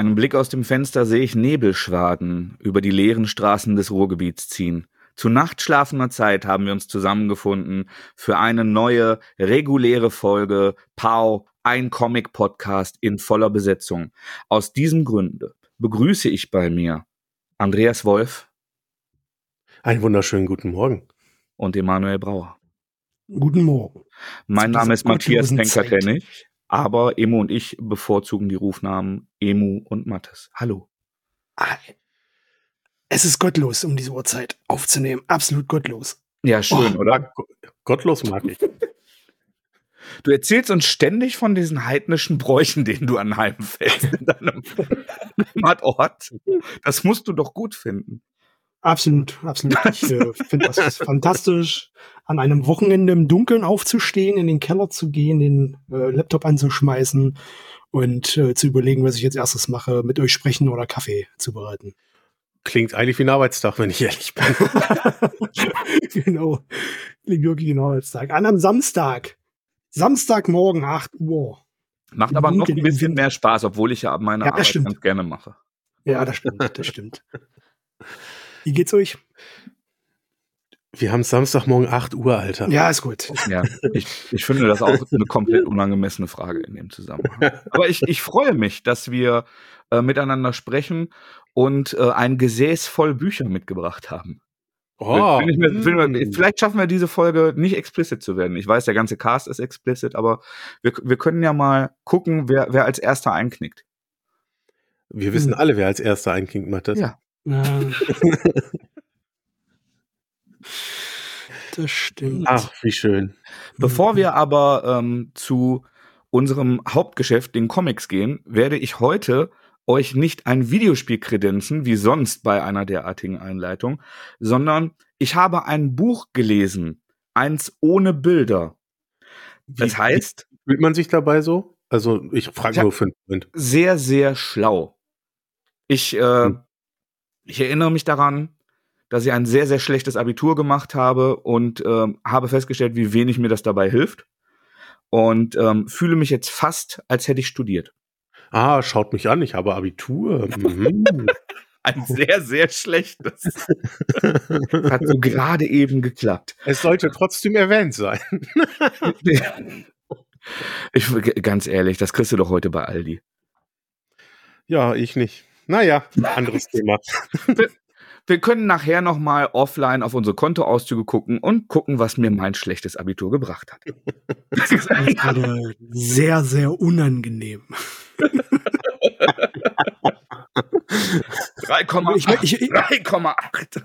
einem Blick aus dem Fenster sehe ich Nebelschwaden über die leeren Straßen des Ruhrgebiets ziehen. Zu nachtschlafender Zeit haben wir uns zusammengefunden für eine neue, reguläre Folge Pau, ein Comic-Podcast in voller Besetzung. Aus diesem Grunde begrüße ich bei mir Andreas Wolf. Einen wunderschönen guten Morgen. Und Emanuel Brauer. Guten Morgen. Mein Name ist Matthias Penker-Tennig, aber Emo und ich bevorzugen die Rufnamen Emu und Mattes. Hallo. Ah, es ist gottlos, um diese Uhrzeit aufzunehmen. Absolut gottlos. Ja, schön, oh, oder? Gottlos mag ich. Du erzählst uns ständig von diesen heidnischen Bräuchen, denen du anheimfällst in deinem Heimatort. Das musst du doch gut finden. Absolut, absolut. Ich äh, finde das fantastisch, an einem Wochenende im Dunkeln aufzustehen, in den Keller zu gehen, den äh, Laptop anzuschmeißen und äh, zu überlegen, was ich jetzt erstes mache, mit euch sprechen oder Kaffee zu bereiten. Klingt eigentlich wie ein Arbeitstag, wenn ich ehrlich bin. genau. Klingt wirklich wie ein Arbeitstag. An einem Samstag. Samstagmorgen, 8 Uhr. Macht aber noch ein bisschen mehr Spaß, obwohl ich ja meine ja, Arbeit stimmt. ganz gerne mache. Ja, das stimmt, das stimmt. Wie geht's euch? Wir haben Samstagmorgen 8 Uhr, Alter. Ja, ist gut. Ja, ich, ich finde das auch eine komplett unangemessene Frage in dem Zusammenhang. Aber ich, ich freue mich, dass wir äh, miteinander sprechen und äh, ein Gesäß voll Bücher mitgebracht haben. Oh. Mir, mir, vielleicht schaffen wir diese Folge nicht explicit zu werden. Ich weiß, der ganze Cast ist explicit, aber wir, wir können ja mal gucken, wer, wer als erster einknickt. Wir wissen alle, wer als erster einknickt, Matthias. Ja. Ja. das stimmt. Ach, wie schön. Bevor wir aber ähm, zu unserem Hauptgeschäft, den Comics, gehen, werde ich heute euch nicht ein Videospiel kredenzen, wie sonst bei einer derartigen Einleitung, sondern ich habe ein Buch gelesen, eins ohne Bilder. Das wie, heißt. Fühlt man sich dabei so? Also ich frage nur für einen Moment. Sehr, sehr schlau. Ich, äh, hm. Ich erinnere mich daran, dass ich ein sehr, sehr schlechtes Abitur gemacht habe und äh, habe festgestellt, wie wenig mir das dabei hilft. Und ähm, fühle mich jetzt fast, als hätte ich studiert. Ah, schaut mich an, ich habe Abitur. Mhm. Ein sehr, sehr schlechtes. Hat so gerade eben geklappt. Es sollte trotzdem erwähnt sein. ich, ganz ehrlich, das kriegst du doch heute bei Aldi. Ja, ich nicht. Naja, anderes Thema. Wir können nachher noch mal offline auf unsere Kontoauszüge gucken und gucken, was mir mein schlechtes Abitur gebracht hat. Das ist gerade sehr, sehr unangenehm. 3,8.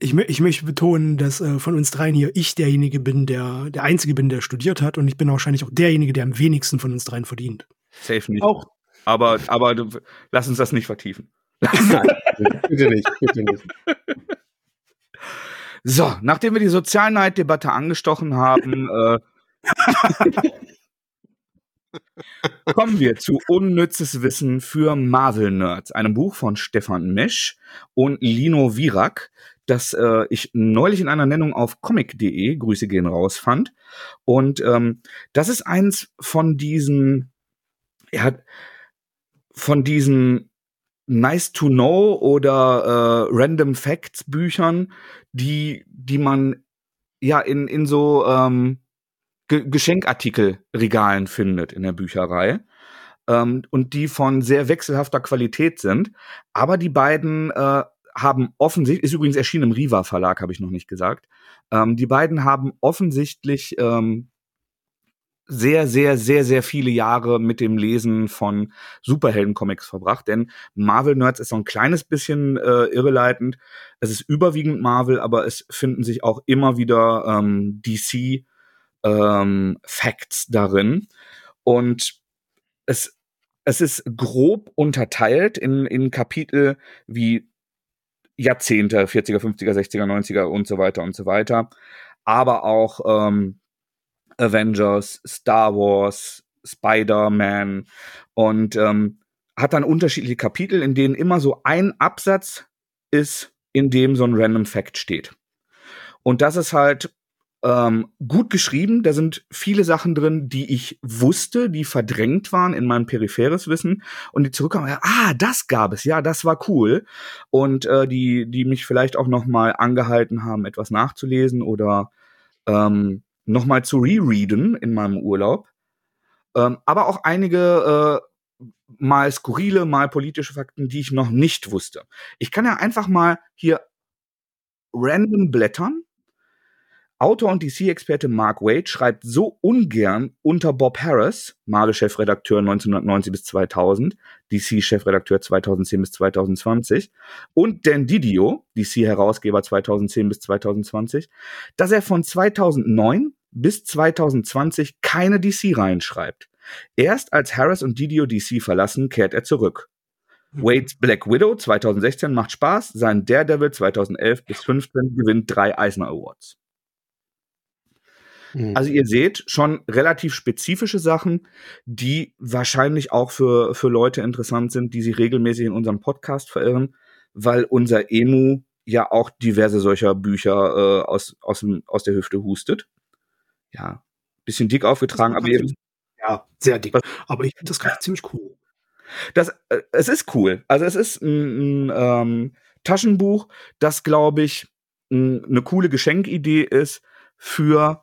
Ich, ich, möchte betonen, dass äh, von uns dreien hier ich derjenige bin, der der Einzige bin, der studiert hat und ich bin wahrscheinlich auch derjenige, der am wenigsten von uns dreien verdient. Safe nicht. Auch. Aber, aber du, lass uns das nicht vertiefen. Nein, bitte nicht, bitte nicht. So, nachdem wir die Sozialneiddebatte angestochen haben, äh, Kommen wir zu Unnützes Wissen für Marvel-Nerds, einem Buch von Stefan Mesch und Lino Virak, das äh, ich neulich in einer Nennung auf comic.de, Grüße gehen raus, fand. Und ähm, das ist eins von diesen, ja, von diesen Nice to Know oder äh, Random Facts Büchern, die, die man ja in, in so ähm, Ge Geschenkartikelregalen findet in der Bücherei. Ähm, und die von sehr wechselhafter Qualität sind. Aber die beiden äh, haben offensichtlich, ist übrigens erschienen im Riva Verlag, habe ich noch nicht gesagt. Ähm, die beiden haben offensichtlich ähm, sehr, sehr, sehr, sehr viele Jahre mit dem Lesen von Superhelden-Comics verbracht. Denn Marvel Nerds ist so ein kleines bisschen äh, irreleitend. Es ist überwiegend Marvel, aber es finden sich auch immer wieder ähm, DC ähm, Facts darin. Und es, es ist grob unterteilt in, in Kapitel wie Jahrzehnte, 40er, 50er, 60er, 90er und so weiter und so weiter. Aber auch ähm, Avengers, Star Wars, Spider-Man und ähm, hat dann unterschiedliche Kapitel, in denen immer so ein Absatz ist, in dem so ein Random Fact steht. Und das ist halt ähm, gut geschrieben. Da sind viele Sachen drin, die ich wusste, die verdrängt waren in meinem peripheres Wissen und die zurückkommen. Ja, ah, das gab es. Ja, das war cool. Und äh, die, die mich vielleicht auch noch mal angehalten haben, etwas nachzulesen oder ähm, noch mal zu rereaden in meinem Urlaub. Ähm, aber auch einige äh, mal skurrile, mal politische Fakten, die ich noch nicht wusste. Ich kann ja einfach mal hier random blättern Autor und DC-Experte Mark Waid schreibt so ungern unter Bob Harris, Marvel-Chefredakteur 1990 bis 2000, DC-Chefredakteur 2010 bis 2020, und Dan Didio, DC-Herausgeber 2010 bis 2020, dass er von 2009 bis 2020 keine DC-Reihen schreibt. Erst als Harris und Didio DC verlassen, kehrt er zurück. Mhm. Wade's Black Widow 2016 macht Spaß, sein Daredevil 2011 bis 2015 gewinnt drei Eisner Awards. Mhm. Also ihr seht schon relativ spezifische Sachen, die wahrscheinlich auch für, für Leute interessant sind, die sich regelmäßig in unserem Podcast verirren, weil unser Emu ja auch diverse solcher Bücher äh, aus, aus, dem, aus der Hüfte hustet. Ja, bisschen dick aufgetragen, aber eben. Ja, sehr dick. Was, aber ich finde das gerade ziemlich cool. Das, äh, es ist cool. Also es ist ein, ein ähm, Taschenbuch, das, glaube ich, eine coole Geschenkidee ist für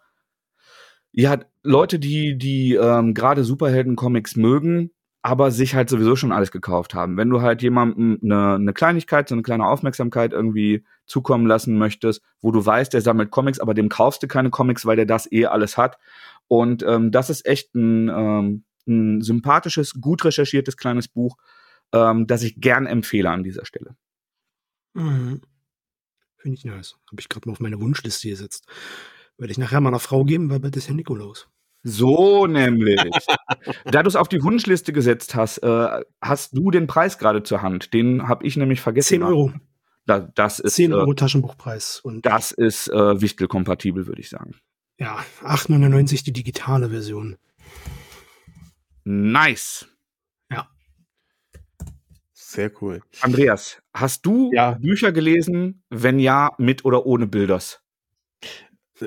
ja, Leute, die, die ähm, gerade Superhelden-Comics mögen, aber sich halt sowieso schon alles gekauft haben. Wenn du halt jemandem eine, eine Kleinigkeit, so eine kleine Aufmerksamkeit irgendwie zukommen lassen möchtest, wo du weißt, der sammelt Comics, aber dem kaufst du keine Comics, weil der das eh alles hat. Und ähm, das ist echt ein, ähm, ein sympathisches, gut recherchiertes kleines Buch, ähm, das ich gern empfehle an dieser Stelle. Mhm. Finde ich nice. Habe ich gerade mal auf meine Wunschliste gesetzt. Werde ich nachher meiner Frau geben, weil bald ist ja Nikolaus. So nämlich. da du es auf die Wunschliste gesetzt hast, äh, hast du den Preis gerade zur Hand. Den habe ich nämlich vergessen. 10 Euro. Da, das ist, 10 Euro äh, Taschenbuchpreis. Und das ist äh, Wichtel-kompatibel, würde ich sagen. Ja, 8,99 die digitale Version. Nice. Ja. Sehr cool. Andreas, hast du ja. Bücher gelesen? Wenn ja, mit oder ohne Bilders?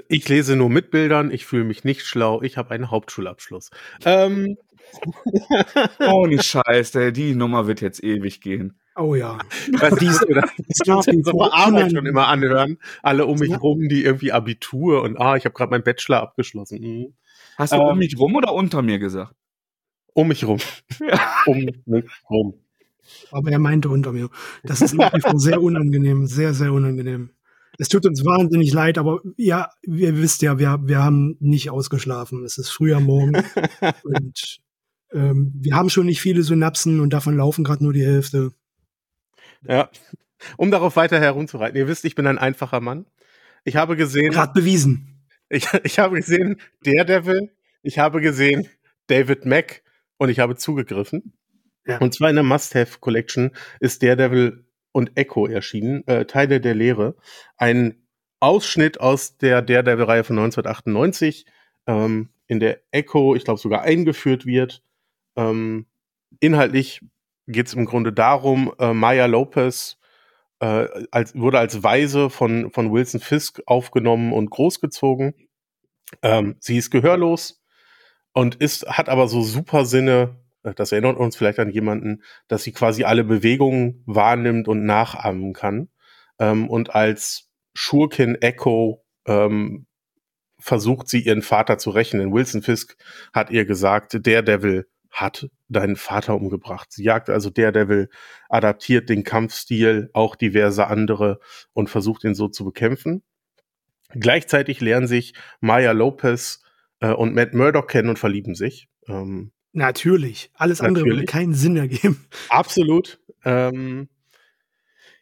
Ich lese nur mit Bildern, ich fühle mich nicht schlau, ich habe einen Hauptschulabschluss. Ähm. oh, nicht scheiße, die Nummer wird jetzt ewig gehen. Oh ja. Was diese, das, das Arbeit schon immer anhören. Alle um mich rum, die irgendwie Abitur und ah, ich habe gerade meinen Bachelor abgeschlossen. Mhm. Hast du ähm, um mich rum oder unter mir gesagt? Um mich rum. um mich rum. Aber er meinte unter mir. Das ist nach wie vor sehr unangenehm, sehr, sehr unangenehm. Es tut uns wahnsinnig leid, aber ja, ihr wisst ja, wir, wir haben nicht ausgeschlafen. Es ist früh am Morgen und ähm, wir haben schon nicht viele Synapsen und davon laufen gerade nur die Hälfte. Ja, um darauf weiter herumzureiten. Ihr wisst, ich bin ein einfacher Mann. Ich habe gesehen. Gerade bewiesen. Ich, ich habe gesehen Daredevil, ich habe gesehen David Mack und ich habe zugegriffen. Ja. Und zwar in der Must-Have Collection ist Daredevil und Echo erschienen, äh, Teile der Lehre. Ein Ausschnitt aus der Daredevil-Reihe von 1998, ähm, in der Echo, ich glaube, sogar eingeführt wird. Ähm, inhaltlich geht es im Grunde darum, äh, Maya Lopez äh, als, wurde als Weise von, von Wilson Fisk aufgenommen und großgezogen. Ähm, sie ist gehörlos und ist, hat aber so super Sinne, das erinnert uns vielleicht an jemanden, dass sie quasi alle Bewegungen wahrnimmt und nachahmen kann. Ähm, und als Schurkin Echo ähm, versucht sie ihren Vater zu rächen. Denn Wilson Fisk hat ihr gesagt, der Devil hat deinen Vater umgebracht. Sie jagt also der Devil, adaptiert den Kampfstil, auch diverse andere und versucht ihn so zu bekämpfen. Gleichzeitig lernen sich Maya Lopez äh, und Matt Murdock kennen und verlieben sich. Ähm, Natürlich. Alles andere Natürlich. würde keinen Sinn ergeben. Absolut. Ähm,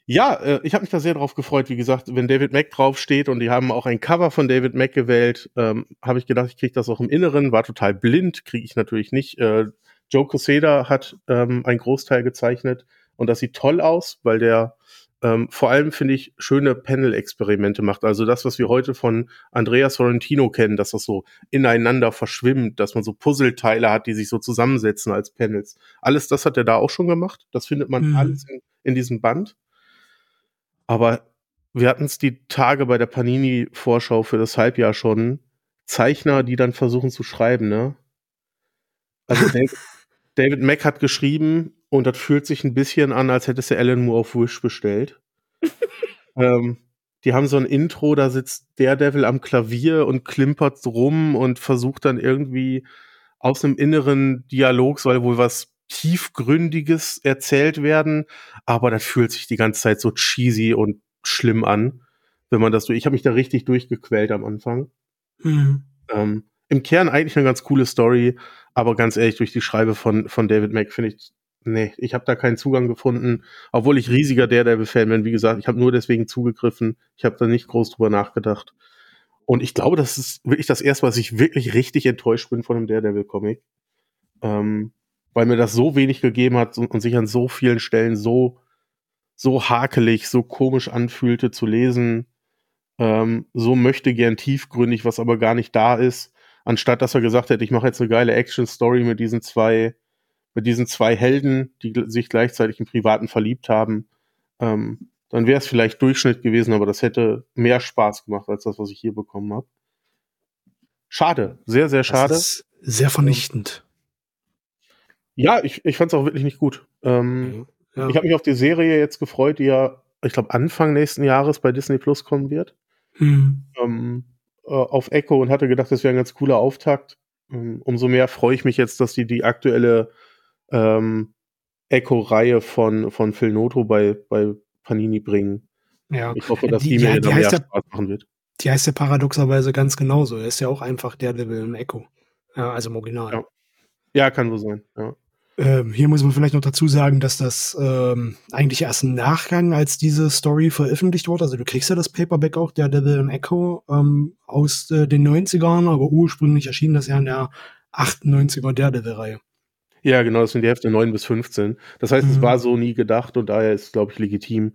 ja, äh, ich habe mich da sehr drauf gefreut. Wie gesagt, wenn David Mack draufsteht und die haben auch ein Cover von David Mack gewählt, ähm, habe ich gedacht, ich kriege das auch im Inneren. War total blind, kriege ich natürlich nicht. Äh, Joe Coseda hat ähm, einen Großteil gezeichnet und das sieht toll aus, weil der ähm, vor allem finde ich schöne Panel-Experimente macht. Also das, was wir heute von Andrea Sorrentino kennen, dass das so ineinander verschwimmt, dass man so Puzzleteile hat, die sich so zusammensetzen als Panels. Alles das hat er da auch schon gemacht. Das findet man mhm. alles in, in diesem Band. Aber wir hatten es die Tage bei der Panini-Vorschau für das Halbjahr schon. Zeichner, die dann versuchen zu schreiben, ne? Also David, David Mack hat geschrieben und das fühlt sich ein bisschen an, als hättest du Alan Moore auf Wish bestellt. ähm, die haben so ein Intro, da sitzt Daredevil am Klavier und klimpert rum und versucht dann irgendwie aus einem inneren Dialog soll wohl was tiefgründiges erzählt werden, aber das fühlt sich die ganze Zeit so cheesy und schlimm an, wenn man das so. Ich habe mich da richtig durchgequält am Anfang. Mhm. Ähm, Im Kern eigentlich eine ganz coole Story, aber ganz ehrlich, durch die Schreibe von, von David Mack finde ich, nee, ich habe da keinen Zugang gefunden, obwohl ich riesiger Daredevil-Fan bin. Wie gesagt, ich habe nur deswegen zugegriffen. Ich habe da nicht groß drüber nachgedacht. Und ich glaube, das ist wirklich das erste, was ich wirklich richtig enttäuscht bin von dem Daredevil-Comic. Ähm, weil mir das so wenig gegeben hat und, und sich an so vielen Stellen so, so hakelig, so komisch anfühlte zu lesen. Ähm, so möchte gern tiefgründig, was aber gar nicht da ist. Anstatt dass er gesagt hätte, ich mache jetzt eine geile Action-Story mit diesen zwei, mit diesen zwei Helden, die sich gleichzeitig im Privaten verliebt haben. Ähm, dann wäre es vielleicht Durchschnitt gewesen, aber das hätte mehr Spaß gemacht als das, was ich hier bekommen habe. Schade, sehr, sehr schade. sehr vernichtend. Ja, ich, ich fand es auch wirklich nicht gut. Ähm, ja. Ich habe mich auf die Serie jetzt gefreut, die ja, ich glaube, Anfang nächsten Jahres bei Disney Plus kommen wird. Mhm. Ähm, äh, auf Echo und hatte gedacht, das wäre ein ganz cooler Auftakt. Ähm, umso mehr freue ich mich jetzt, dass die die aktuelle ähm, Echo-Reihe von, von Phil Noto bei, bei Panini bringen. Ja. Ich hoffe, dass die, die mir die, die mehr Spaß machen wird. Die heißt ja paradoxerweise ganz genauso. Er ist ja auch einfach der Level im Echo. Ja, also im Original. Ja, ja kann so sein. Ja. Ähm, hier muss man vielleicht noch dazu sagen, dass das ähm, eigentlich erst im Nachgang, als diese Story veröffentlicht wurde, also du kriegst ja das Paperback auch, der Devil in Echo, ähm, aus äh, den 90ern, aber ursprünglich erschien das ja in der 98er Daredevil-Reihe. Ja, genau, das sind die Hälfte 9 bis 15. Das heißt, mhm. es war so nie gedacht und daher ist, glaube ich, legitim,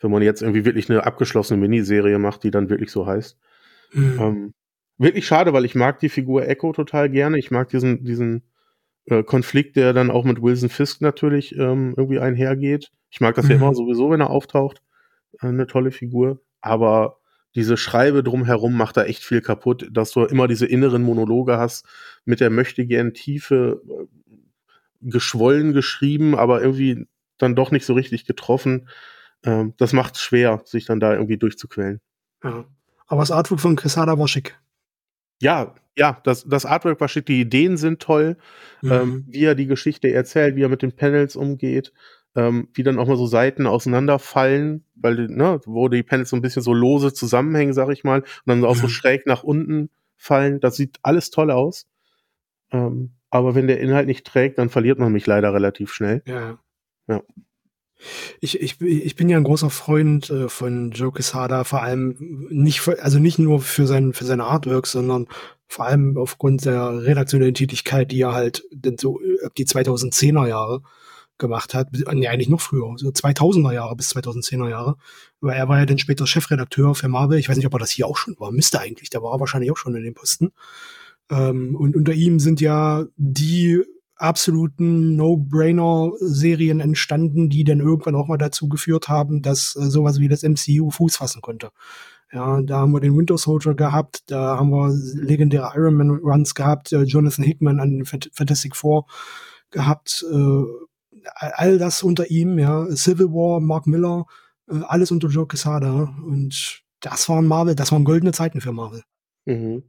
wenn man jetzt irgendwie wirklich eine abgeschlossene Miniserie macht, die dann wirklich so heißt. Mhm. Ähm, wirklich schade, weil ich mag die Figur Echo total gerne. Ich mag diesen, diesen äh, Konflikt, der dann auch mit Wilson Fisk natürlich ähm, irgendwie einhergeht. Ich mag das mhm. ja immer sowieso, wenn er auftaucht. Äh, eine tolle Figur. Aber diese Schreibe drumherum macht da echt viel kaputt, dass du immer diese inneren Monologe hast mit der möchte gern Tiefe, geschwollen geschrieben, aber irgendwie dann doch nicht so richtig getroffen. Ähm, das macht es schwer, sich dann da irgendwie durchzuquellen. Ja. Aber das Artwork von Quesada war schick. Ja, ja, das, das Artwork war schick, die Ideen sind toll, mhm. ähm, wie er die Geschichte erzählt, wie er mit den Panels umgeht, ähm, wie dann auch mal so Seiten auseinanderfallen, weil, ne, wo die Panels so ein bisschen so lose zusammenhängen, sag ich mal, und dann auch mhm. so schräg nach unten fallen. Das sieht alles toll aus. Ähm, aber wenn der Inhalt nicht trägt, dann verliert man mich leider relativ schnell. Ja. Ja. Ich, ich, ich bin ja ein großer Freund äh, von Joe Quesada, vor allem nicht, für, also nicht nur für, sein, für seine Artworks, sondern vor allem aufgrund der redaktionellen Tätigkeit, die er halt denn so äh, die 2010er Jahre gemacht hat, nee, eigentlich noch früher, so 2000er Jahre bis 2010er Jahre, weil er war ja dann später Chefredakteur für Marvel. Ich weiß nicht, ob er das hier auch schon war, müsste eigentlich, da war er wahrscheinlich auch schon in dem Posten. Ähm, und unter ihm sind ja die absoluten No-Brainer-Serien entstanden, die dann irgendwann auch mal dazu geführt haben, dass äh, sowas wie das MCU Fuß fassen konnte. Ja, da haben wir den Winter Soldier gehabt, da haben wir legendäre Iron Man Runs gehabt, äh, Jonathan Hickman an Fantastic Four gehabt, äh, all das unter ihm, ja, Civil War, Mark Miller, äh, alles unter Joe Quesada und das waren Marvel, das waren goldene Zeiten für Marvel. Mhm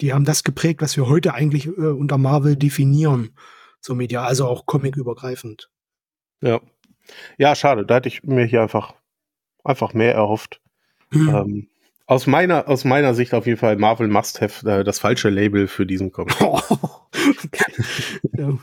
die haben das geprägt, was wir heute eigentlich äh, unter Marvel definieren, so medial, also auch comic-übergreifend. Ja. Ja, schade. Da hätte ich mir hier einfach, einfach mehr erhofft. Hm. Ähm, aus meiner, aus meiner Sicht auf jeden Fall Marvel Must Have äh, das falsche Label für diesen Comic. Oh, ja.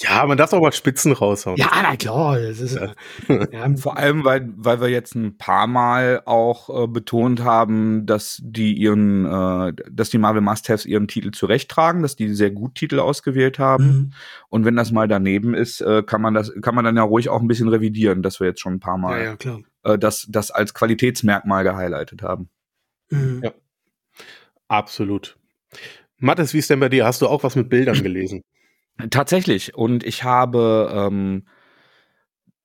Ja, man darf auch mal Spitzen raushauen. Ja, na klar. Das ist, ja. Ja. Vor allem, weil, weil wir jetzt ein paar Mal auch äh, betont haben, dass die ihren, äh, dass die Marvel Must-Haves ihren Titel zurechttragen, dass die sehr gut Titel ausgewählt haben. Mhm. Und wenn das mal daneben ist, äh, kann man das, kann man dann ja ruhig auch ein bisschen revidieren, dass wir jetzt schon ein paar Mal ja, ja, äh, das, das als Qualitätsmerkmal gehighlightet haben. Mhm. Ja. Absolut. Mathis, wie ist denn bei dir? Hast du auch was mit Bildern gelesen? Tatsächlich. Und ich habe ähm,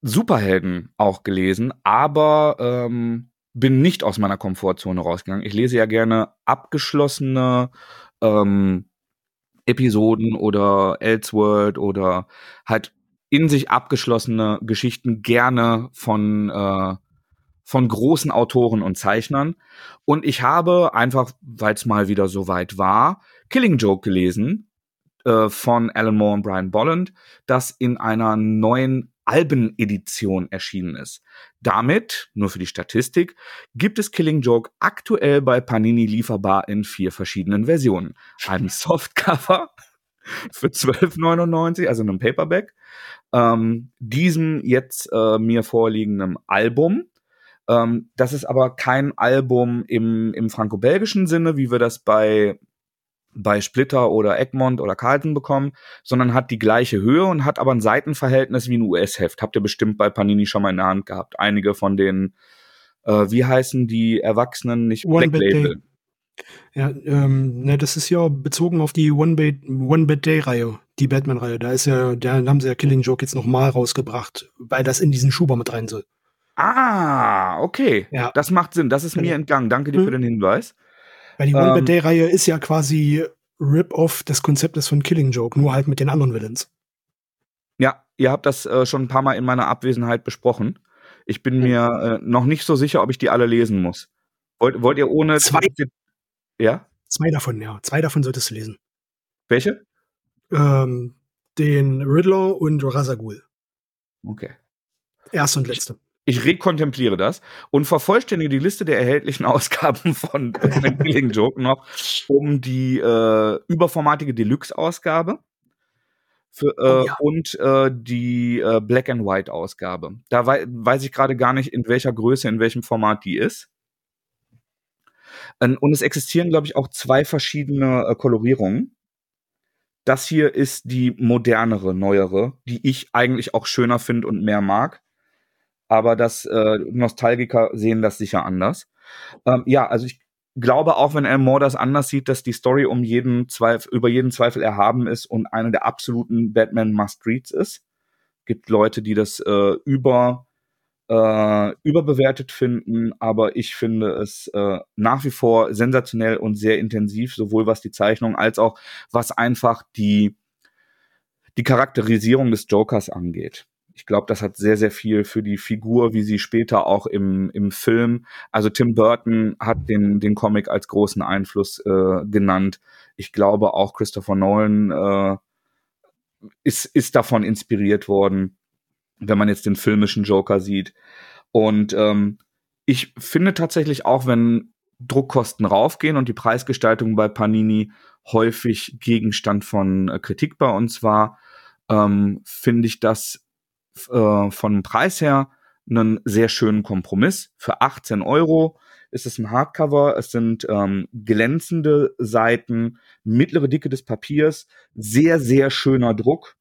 Superhelden auch gelesen, aber ähm, bin nicht aus meiner Komfortzone rausgegangen. Ich lese ja gerne abgeschlossene ähm, Episoden oder Elseworld oder halt in sich abgeschlossene Geschichten gerne von äh, von großen Autoren und Zeichnern. Und ich habe einfach, weil es mal wieder so weit war, Killing Joke gelesen äh, von Alan Moore und Brian Bolland, das in einer neuen Albenedition erschienen ist. Damit, nur für die Statistik, gibt es Killing Joke aktuell bei Panini lieferbar in vier verschiedenen Versionen. Einem Softcover für 12,99, also einem Paperback, ähm, diesem jetzt äh, mir vorliegenden Album. Ähm, das ist aber kein Album im, im franco-belgischen Sinne, wie wir das bei bei Splitter oder Egmont oder Carlton bekommen, sondern hat die gleiche Höhe und hat aber ein Seitenverhältnis wie ein US-Heft. Habt ihr bestimmt bei Panini schon mal in der Hand gehabt. Einige von den, äh, wie heißen die Erwachsenen, nicht One Black Label. Day. Ja, ähm, ne, das ist ja bezogen auf die One Bad, One Bad Day Reihe, die Batman-Reihe. Da ist ja, da haben sie ja Killing Joke jetzt nochmal rausgebracht, weil das in diesen Schuber mit rein soll. Ah, okay. Ja. Das macht Sinn. Das ist mir entgangen. Danke dir hm. für den Hinweis. Weil die One Bad ähm, Day Reihe ist ja quasi Rip-Off des Konzeptes von Killing Joke, nur halt mit den anderen Villains. Ja, ihr habt das äh, schon ein paar Mal in meiner Abwesenheit besprochen. Ich bin mir äh, noch nicht so sicher, ob ich die alle lesen muss. Wollt, wollt ihr ohne. Zwei. Ja? Zwei davon, ja. Zwei davon solltest du lesen. Welche? Ähm, den Riddler und Razagul. Okay. Erste und letzte. Ich rekontempliere das und vervollständige die Liste der erhältlichen Ausgaben von Batman Killing Joke noch um die äh, überformatige Deluxe-Ausgabe äh, oh, ja. und äh, die äh, Black and White Ausgabe. Da wei weiß ich gerade gar nicht, in welcher Größe, in welchem Format die ist. Ähm, und es existieren, glaube ich, auch zwei verschiedene äh, Kolorierungen. Das hier ist die modernere, neuere, die ich eigentlich auch schöner finde und mehr mag aber das äh, Nostalgiker sehen das sicher anders. Ähm, ja, also ich glaube auch, wenn Alan Moore das anders sieht, dass die Story um jeden Zweifel, über jeden Zweifel erhaben ist und eine der absoluten Batman Must-Reads ist. Gibt Leute, die das äh, über äh, überbewertet finden, aber ich finde es äh, nach wie vor sensationell und sehr intensiv, sowohl was die Zeichnung als auch was einfach die die Charakterisierung des Jokers angeht ich glaube, das hat sehr, sehr viel für die Figur, wie sie später auch im, im Film, also Tim Burton hat den, den Comic als großen Einfluss äh, genannt. Ich glaube auch Christopher Nolan äh, ist, ist davon inspiriert worden, wenn man jetzt den filmischen Joker sieht. Und ähm, ich finde tatsächlich auch, wenn Druckkosten raufgehen und die Preisgestaltung bei Panini häufig Gegenstand von äh, Kritik bei uns war, ähm, finde ich das äh, von Preis her einen sehr schönen Kompromiss. Für 18 Euro ist es ein Hardcover. Es sind ähm, glänzende Seiten, mittlere Dicke des Papiers, sehr, sehr schöner Druck,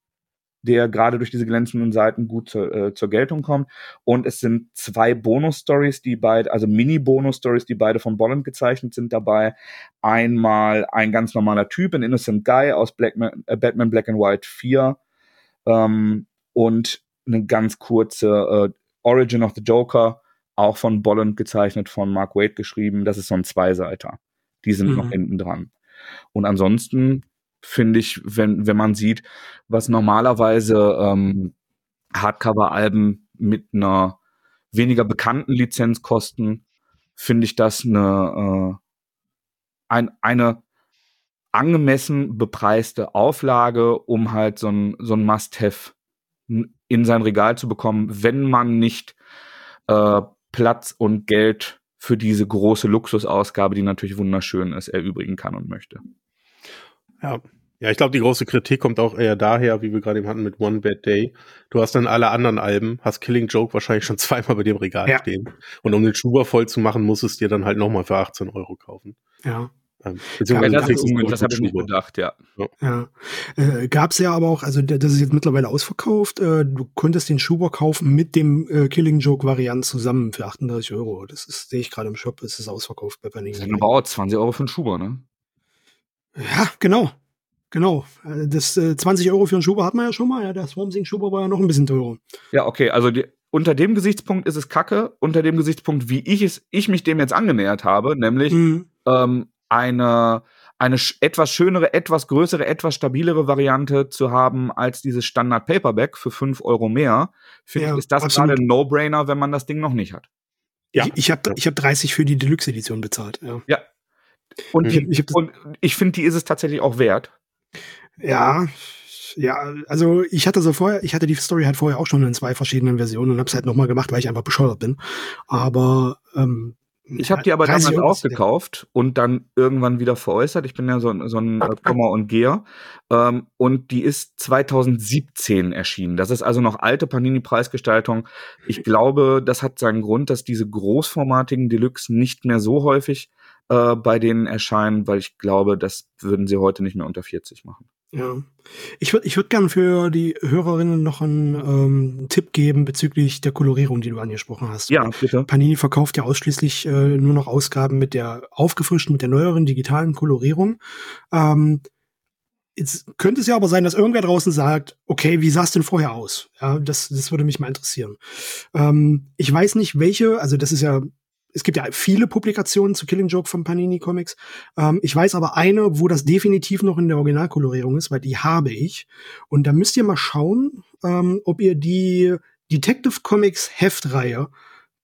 der gerade durch diese glänzenden Seiten gut zur, äh, zur Geltung kommt. Und es sind zwei Bonus-Stories, die beide, also Mini-Bonus-Stories, die beide von Bolland gezeichnet sind dabei. Einmal ein ganz normaler Typ, ein Innocent Guy aus Black Man, äh, Batman Black and White 4. Ähm, und eine ganz kurze äh, Origin of the Joker, auch von Bolland gezeichnet, von Mark Wade geschrieben. Das ist so ein Zweiseiter. Die sind mhm. noch hinten dran. Und ansonsten finde ich, wenn, wenn man sieht, was normalerweise ähm, Hardcover-Alben mit einer weniger bekannten Lizenz kosten, finde ich das eine, äh, ein, eine angemessen bepreiste Auflage, um halt so ein, so ein Must-Have in sein Regal zu bekommen, wenn man nicht äh, Platz und Geld für diese große Luxusausgabe, die natürlich wunderschön ist, erübrigen kann und möchte. Ja. Ja, ich glaube, die große Kritik kommt auch eher daher, wie wir gerade eben hatten mit One Bad Day. Du hast dann alle anderen Alben, hast Killing Joke wahrscheinlich schon zweimal bei dir im Regal ja. stehen. Und um den Schuber voll zu machen, musst du es dir dann halt nochmal für 18 Euro kaufen. Ja. Ähm, beziehungsweise das, ist, das habe ich nicht bedacht, ja. ja. Äh, Gab es ja aber auch, also das ist jetzt mittlerweile ausverkauft. Äh, du konntest den Schuber kaufen mit dem äh, Killing Joke Variant zusammen für 38 Euro. Das ist, sehe ich gerade im Shop, es ist ausverkauft bei Panini. Das ist aber 20 Euro für einen Schuber, ne? Ja, genau. Genau. Äh, das äh, 20 Euro für einen Schuber hat man ja schon mal. Ja, der Swarm Sing Schuber war ja noch ein bisschen teurer. Ja, okay. Also die, unter dem Gesichtspunkt ist es kacke, unter dem Gesichtspunkt, wie ich es, ich mich dem jetzt angenähert habe, nämlich mhm. ähm, eine, eine etwas schönere, etwas größere, etwas stabilere Variante zu haben als dieses Standard Paperback für 5 Euro mehr, finde ja, ich, ist das gerade ein No-Brainer, wenn man das Ding noch nicht hat. Ja. Ich, ich habe ich hab 30 für die Deluxe-Edition bezahlt. Ja. ja. Und ich, ich, ich finde, die ist es tatsächlich auch wert. Ja, ja, also ich hatte so vorher, ich hatte die Story halt vorher auch schon in zwei verschiedenen Versionen und habe es halt nochmal gemacht, weil ich einfach bescheuert bin. Aber ähm, ich habe die aber damals auch gekauft und dann irgendwann wieder veräußert. Ich bin ja so, so ein äh, Komma und Geher. Ähm, und die ist 2017 erschienen. Das ist also noch alte Panini-Preisgestaltung. Ich glaube, das hat seinen Grund, dass diese großformatigen Deluxe nicht mehr so häufig äh, bei denen erscheinen, weil ich glaube, das würden sie heute nicht mehr unter 40 machen. Ja. Ich würde ich würd gerne für die Hörerinnen noch einen ähm, Tipp geben bezüglich der Kolorierung, die du angesprochen hast. Ja, bitte. Panini verkauft ja ausschließlich äh, nur noch Ausgaben mit der aufgefrischten, mit der neueren digitalen Kolorierung. Ähm, Jetzt könnte es ja aber sein, dass irgendwer draußen sagt, okay, wie sah es denn vorher aus? Ja, das, das würde mich mal interessieren. Ähm, ich weiß nicht, welche, also das ist ja es gibt ja viele Publikationen zu Killing Joke von Panini Comics. Ähm, ich weiß aber eine, wo das definitiv noch in der Originalkolorierung ist, weil die habe ich. Und da müsst ihr mal schauen, ähm, ob ihr die Detective Comics Heftreihe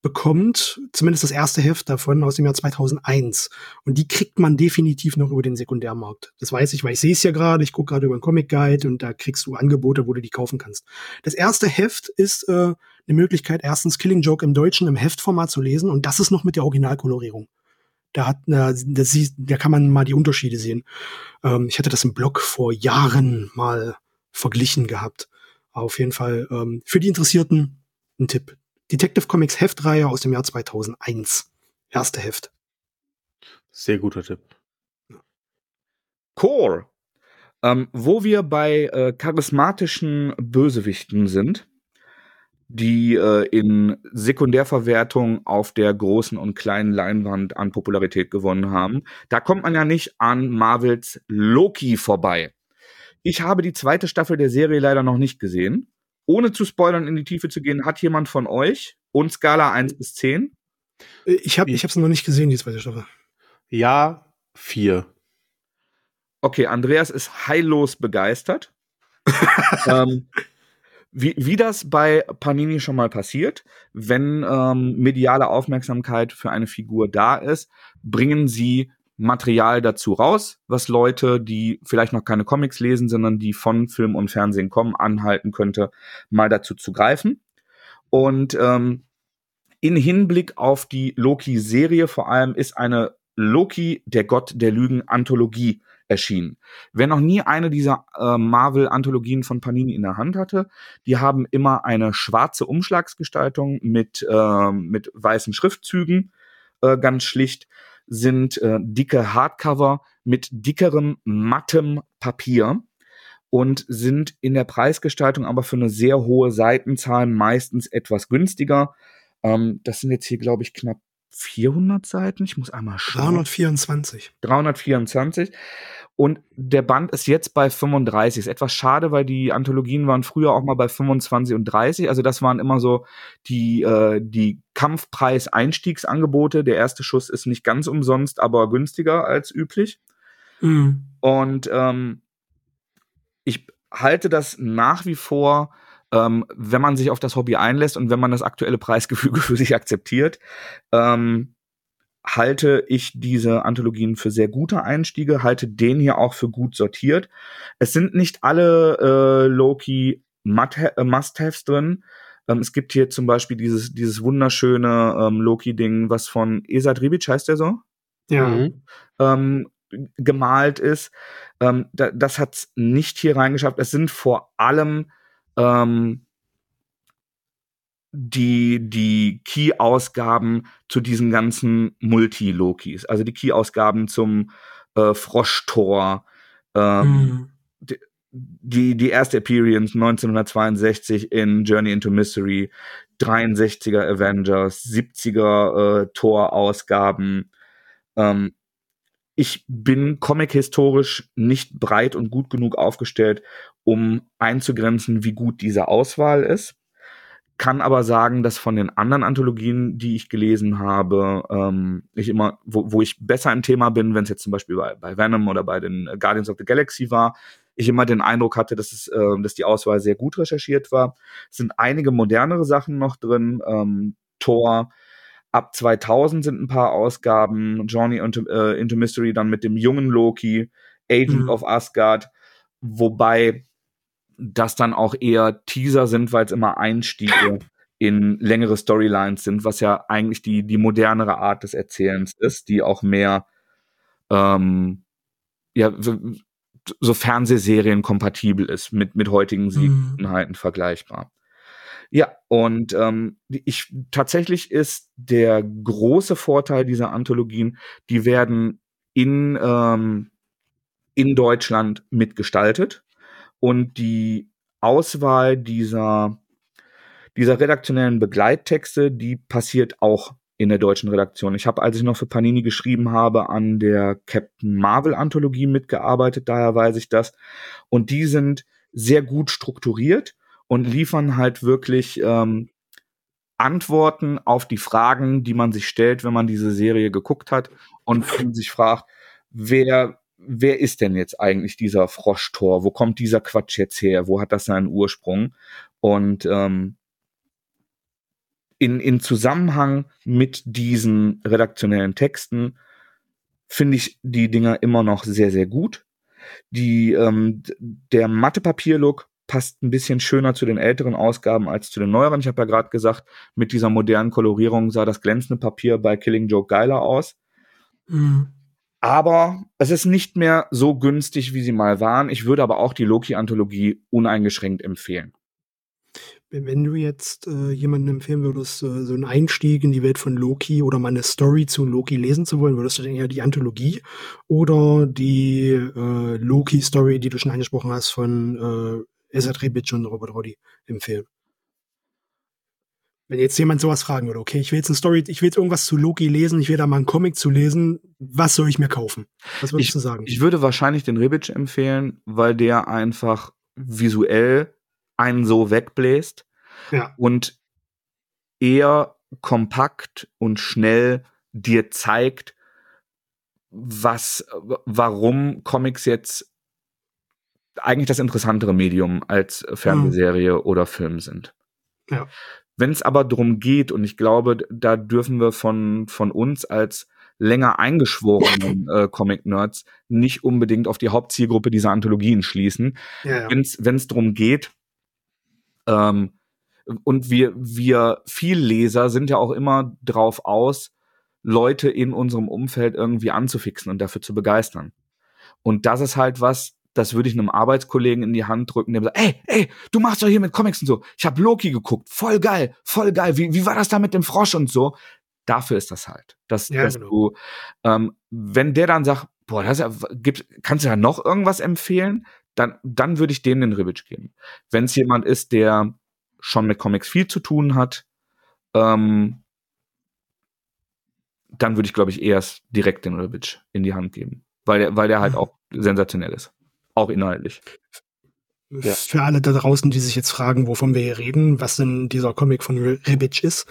bekommt, zumindest das erste Heft davon aus dem Jahr 2001. Und die kriegt man definitiv noch über den Sekundärmarkt. Das weiß ich, weil ich sehe es ja gerade. Ich gucke gerade über den Comic Guide und da kriegst du Angebote, wo du die kaufen kannst. Das erste Heft ist äh, eine Möglichkeit, erstens Killing Joke im Deutschen im Heftformat zu lesen und das ist noch mit der Originalkolorierung. Da hat, da, da, kann man mal die Unterschiede sehen. Ähm, ich hatte das im Blog vor Jahren mal verglichen gehabt. auf jeden Fall ähm, für die Interessierten ein Tipp. Detective Comics Heftreihe aus dem Jahr 2001. Erste Heft. Sehr guter Tipp. Core. Ähm, wo wir bei äh, charismatischen Bösewichten sind, die äh, in Sekundärverwertung auf der großen und kleinen Leinwand an Popularität gewonnen haben. Da kommt man ja nicht an Marvels Loki vorbei. Ich habe die zweite Staffel der Serie leider noch nicht gesehen. Ohne zu spoilern in die Tiefe zu gehen, hat jemand von euch und Skala 1 bis 10? Ich habe es noch nicht gesehen, die zweite Staffel. Ja, 4. Okay, Andreas ist heillos begeistert. ähm, wie, wie das bei Panini schon mal passiert, wenn ähm, mediale Aufmerksamkeit für eine Figur da ist, bringen sie Material dazu raus, was Leute, die vielleicht noch keine Comics lesen, sondern die von Film und Fernsehen kommen, anhalten könnte, mal dazu zu greifen. Und ähm, in Hinblick auf die Loki-Serie vor allem ist eine Loki, der Gott der Lügen, Anthologie erschienen. Wer noch nie eine dieser äh, Marvel-Anthologien von Panini in der Hand hatte, die haben immer eine schwarze Umschlagsgestaltung mit, äh, mit weißen Schriftzügen, äh, ganz schlicht, sind äh, dicke Hardcover mit dickerem, mattem Papier und sind in der Preisgestaltung aber für eine sehr hohe Seitenzahl meistens etwas günstiger. Ähm, das sind jetzt hier, glaube ich, knapp 400 Seiten. Ich muss einmal schauen. 324. 324. Und der Band ist jetzt bei 35. Ist etwas schade, weil die Anthologien waren früher auch mal bei 25 und 30. Also das waren immer so die, äh, die Kampfpreis-Einstiegsangebote. Der erste Schuss ist nicht ganz umsonst, aber günstiger als üblich. Mhm. Und ähm, ich halte das nach wie vor, ähm, wenn man sich auf das Hobby einlässt und wenn man das aktuelle Preisgefüge für sich akzeptiert, ähm, halte ich diese Anthologien für sehr gute Einstiege, halte den hier auch für gut sortiert. Es sind nicht alle äh, Loki äh, Must-Haves drin. Ähm, es gibt hier zum Beispiel dieses, dieses wunderschöne ähm, Loki-Ding, was von Esad Ribic, heißt der so? Ja. Mhm. Ähm, gemalt ist. Ähm, da, das hat's nicht hier reingeschafft. Es sind vor allem ähm, die, die Key-Ausgaben zu diesen ganzen Multi-Lokis, also die Key-Ausgaben zum äh, Froschtor, ähm, mhm. die, die erste Appearance 1962 in Journey into Mystery, 63er Avengers, 70er äh, Tor-Ausgaben. Ähm, ich bin comic-historisch nicht breit und gut genug aufgestellt, um einzugrenzen, wie gut diese Auswahl ist kann aber sagen, dass von den anderen Anthologien, die ich gelesen habe, ähm, ich immer, wo, wo ich besser im Thema bin, wenn es jetzt zum Beispiel bei, bei Venom oder bei den Guardians of the Galaxy war, ich immer den Eindruck hatte, dass es, äh, dass die Auswahl sehr gut recherchiert war. Es sind einige modernere Sachen noch drin. Ähm, Thor ab 2000 sind ein paar Ausgaben. Johnny into, äh, into Mystery dann mit dem jungen Loki, Agent mhm. of Asgard, wobei das dann auch eher Teaser sind, weil es immer Einstiege in längere Storylines sind, was ja eigentlich die, die modernere Art des Erzählens ist, die auch mehr ähm, ja, so Fernsehserien kompatibel ist, mit, mit heutigen. Siebenheiten mhm. vergleichbar. Ja, und ähm, ich tatsächlich ist der große Vorteil dieser Anthologien, die werden in, ähm, in Deutschland mitgestaltet und die Auswahl dieser, dieser redaktionellen Begleittexte, die passiert auch in der deutschen Redaktion. Ich habe, als ich noch für Panini geschrieben habe, an der Captain Marvel Anthologie mitgearbeitet, daher weiß ich das. Und die sind sehr gut strukturiert und liefern halt wirklich ähm, Antworten auf die Fragen, die man sich stellt, wenn man diese Serie geguckt hat und sich fragt, wer wer ist denn jetzt eigentlich dieser Froschtor? Wo kommt dieser Quatsch jetzt her? Wo hat das seinen Ursprung? Und ähm, in, in Zusammenhang mit diesen redaktionellen Texten finde ich die Dinger immer noch sehr, sehr gut. Die, ähm, der Mattepapierlook passt ein bisschen schöner zu den älteren Ausgaben als zu den neueren. Ich habe ja gerade gesagt, mit dieser modernen Kolorierung sah das glänzende Papier bei Killing Joke geiler aus. Mhm. Aber es ist nicht mehr so günstig, wie sie mal waren. Ich würde aber auch die Loki-Anthologie uneingeschränkt empfehlen. Wenn du jetzt äh, jemanden empfehlen würdest, äh, so einen Einstieg in die Welt von Loki oder mal eine Story zu Loki lesen zu wollen, würdest du denn eher die Anthologie oder die äh, Loki-Story, die du schon angesprochen hast, von Esad Ribic und Robert Roddy empfehlen? Wenn jetzt jemand sowas fragen würde, okay, ich will jetzt eine Story, ich will jetzt irgendwas zu Loki lesen, ich will da mal einen Comic zu lesen, was soll ich mir kaufen? Was würdest ich, du sagen? Ich würde wahrscheinlich den Ribic empfehlen, weil der einfach visuell einen so wegbläst ja. und eher kompakt und schnell dir zeigt, was, warum Comics jetzt eigentlich das interessantere Medium als Fernsehserie mhm. oder Film sind. Ja. Wenn es aber darum geht, und ich glaube, da dürfen wir von, von uns als länger eingeschworenen äh, Comic-Nerds nicht unbedingt auf die Hauptzielgruppe dieser Anthologien schließen. Ja, ja. Wenn es darum geht, ähm, und wir, wir viel Leser sind ja auch immer drauf aus, Leute in unserem Umfeld irgendwie anzufixen und dafür zu begeistern. Und das ist halt was, das würde ich einem Arbeitskollegen in die Hand drücken, der sagt, ey, ey, du machst doch hier mit Comics und so. Ich habe Loki geguckt, voll geil, voll geil. Wie, wie war das da mit dem Frosch und so? Dafür ist das halt. Dass, ja, dass genau. du, ähm, wenn der dann sagt, boah, das ja, gibt, kannst du ja noch irgendwas empfehlen, dann, dann würde ich dem den Ribic geben. Wenn es jemand ist, der schon mit Comics viel zu tun hat, ähm, dann würde ich, glaube ich, erst direkt den Ribic in die Hand geben. Weil der, weil der halt auch sensationell ist. Auch inhaltlich. Ja. Für alle da draußen, die sich jetzt fragen, wovon wir hier reden, was denn dieser Comic von Ribic ist.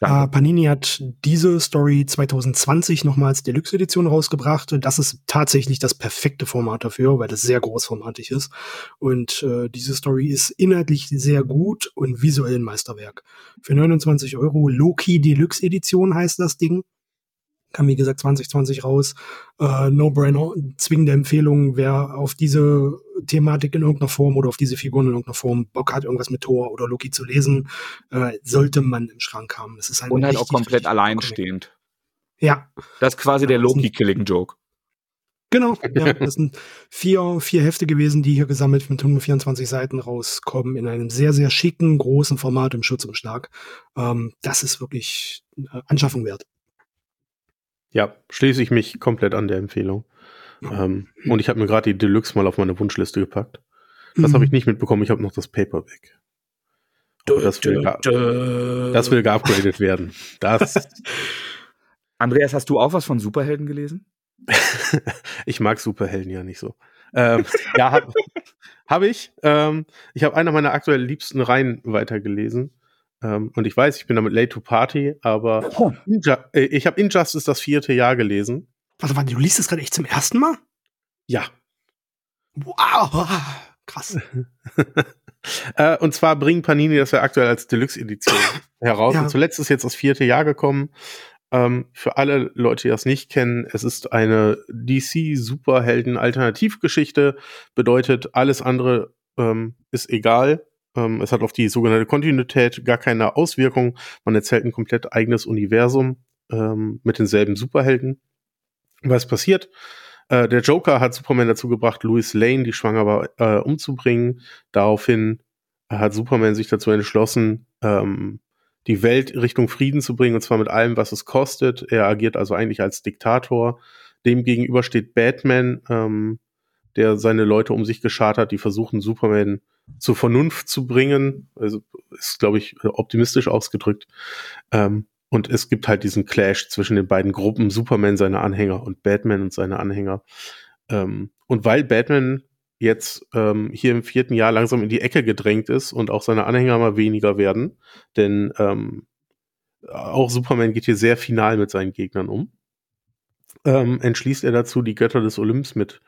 Äh, Panini hat diese Story 2020 nochmals Deluxe-Edition rausgebracht. Das ist tatsächlich das perfekte Format dafür, weil das sehr großformatig ist. Und äh, diese Story ist inhaltlich sehr gut und visuell ein Meisterwerk. Für 29 Euro Loki Deluxe-Edition heißt das Ding kam wie gesagt 2020 raus. Äh, No-Brainer, zwingende Empfehlung, wer auf diese Thematik in irgendeiner Form oder auf diese Figuren in irgendeiner Form Bock hat, irgendwas mit Thor oder Loki zu lesen, äh, sollte man im Schrank haben. Das ist ein Und halt auch komplett alleinstehend. Ja. Das ist quasi der Loki-Killing-Joke. Genau, ja, das sind vier, vier Hefte gewesen, die hier gesammelt mit 124 Seiten rauskommen, in einem sehr, sehr schicken, großen Format im Schutzumschlag. Ähm, das ist wirklich äh, Anschaffung wert. Ja, schließe ich mich komplett an der Empfehlung. Ähm, und ich habe mir gerade die Deluxe mal auf meine Wunschliste gepackt. Das mhm. habe ich nicht mitbekommen. Ich habe noch das Paperback. Das will, das will geupgradet werden. Das. Andreas, hast du auch was von Superhelden gelesen? ich mag Superhelden ja nicht so. Ähm, ja, habe hab ich. Ähm, ich habe einer meiner aktuell liebsten Reihen weitergelesen. Ähm, und ich weiß, ich bin damit late to party, aber Oh. Äh, ich habe Injustice das vierte Jahr gelesen. Warte, warte, du liest das gerade echt zum ersten Mal? Ja. Wow, krass. äh, und zwar bringen Panini das ja aktuell als Deluxe-Edition heraus. Ja. Und zuletzt ist jetzt das vierte Jahr gekommen. Ähm, für alle Leute, die das nicht kennen, es ist eine DC-Superhelden-Alternativgeschichte. Bedeutet, alles andere ähm, ist egal. Ähm, es hat auf die sogenannte Kontinuität gar keine Auswirkung. Man erzählt ein komplett eigenes Universum ähm, mit denselben Superhelden. Was passiert? Äh, der Joker hat Superman dazu gebracht, Louis Lane, die schwanger war, äh, umzubringen. Daraufhin hat Superman sich dazu entschlossen, ähm, die Welt Richtung Frieden zu bringen, und zwar mit allem, was es kostet. Er agiert also eigentlich als Diktator. Demgegenüber steht Batman, ähm, der seine Leute um sich geschart hat, die versuchen, Superman zur Vernunft zu bringen. Also ist, glaube ich, optimistisch ausgedrückt. Ähm, und es gibt halt diesen Clash zwischen den beiden Gruppen, Superman, seine Anhänger und Batman und seine Anhänger. Ähm, und weil Batman jetzt ähm, hier im vierten Jahr langsam in die Ecke gedrängt ist und auch seine Anhänger mal weniger werden, denn ähm, auch Superman geht hier sehr final mit seinen Gegnern um, ähm, entschließt er dazu, die Götter des Olymps mit,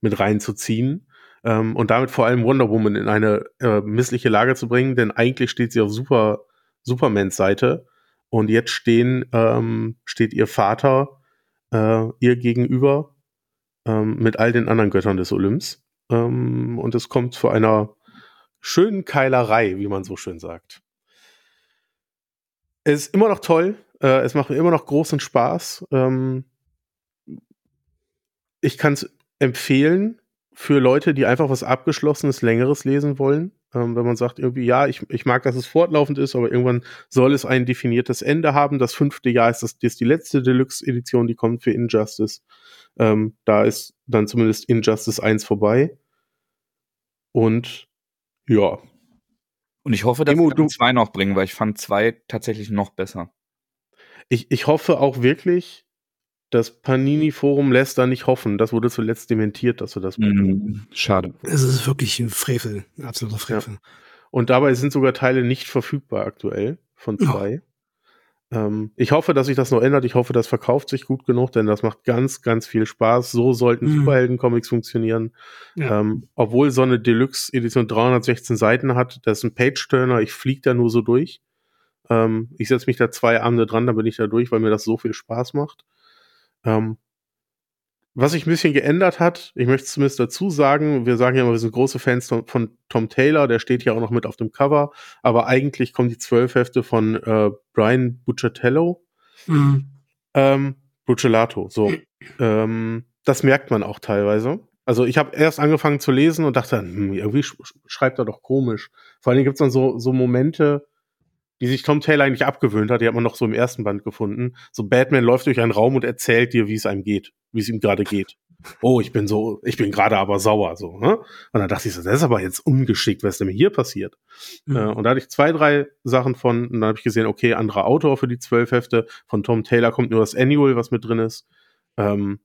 mit reinzuziehen ähm, und damit vor allem Wonder Woman in eine äh, missliche Lage zu bringen, denn eigentlich steht sie auf Super, Supermans Seite und jetzt stehen, ähm, steht ihr Vater äh, ihr gegenüber ähm, mit all den anderen Göttern des Olymps. Ähm, und es kommt zu einer schönen Keilerei, wie man so schön sagt. Es ist immer noch toll. Äh, es macht mir immer noch großen Spaß. Ähm, ich kann es empfehlen für Leute, die einfach was Abgeschlossenes, Längeres lesen wollen. Ähm, wenn man sagt, irgendwie, ja, ich, ich mag, dass es fortlaufend ist, aber irgendwann soll es ein definiertes Ende haben. Das fünfte Jahr ist, das, ist die letzte Deluxe-Edition, die kommt für Injustice. Ähm, da ist dann zumindest Injustice 1 vorbei. Und ja, Und ich hoffe, dass du- zwei noch bringen, weil ich fand zwei tatsächlich noch besser. ich, ich hoffe auch wirklich, das Panini-Forum lässt da nicht hoffen. Das wurde zuletzt dementiert, dass wir das Mhm. Schade. Es ist wirklich ein Frevel, ein absoluter Frevel. Und dabei sind sogar Teile nicht verfügbar aktuell von Ja. zwei. Ähm, ich hoffe, dass sich das noch ändert. Ich hoffe, das verkauft sich gut genug, denn das macht ganz, ganz viel Spaß. So sollten Mhm. Superhelden-Comics funktionieren. Ja. Ähm, obwohl so eine Deluxe-Edition 316 Seiten hat, das ist ein Page-Turner, ich fliege da nur so durch. Ähm, ich setze mich da zwei Abende dran, dann bin ich da durch, weil mir das so viel Spaß macht. Ähm, was sich ein bisschen geändert hat, ich möchte es zumindest dazu sagen, wir sagen ja immer, wir sind große Fans von, von Tom Taylor, der steht hier auch noch mit auf dem Cover, aber eigentlich kommen die zwölf Hefte von äh, Brian Buccatello, Mhm. ähm, Buccelato, so. ähm, das merkt man auch teilweise. Also ich habe erst angefangen zu lesen und dachte, hm, irgendwie sch sch- schreibt er doch komisch. Vor allen Dingen gibt's dann so, so Momente, die sich Tom Taylor eigentlich abgewöhnt hat, die hat man noch so im ersten Band gefunden. So Batman läuft durch einen Raum und erzählt dir, wie es einem geht, wie es ihm gerade geht. Oh, ich bin so, ich bin gerade aber sauer, so, ne? Und dann dachte ich so, das ist aber jetzt ungeschickt, was denn hier passiert? Mhm. Äh, und da hatte ich zwei, drei Sachen von, und dann habe ich gesehen, okay, anderer Autor für die zwölf Hefte. Von Tom Taylor kommt nur das Annual, was mit drin ist. Ähm,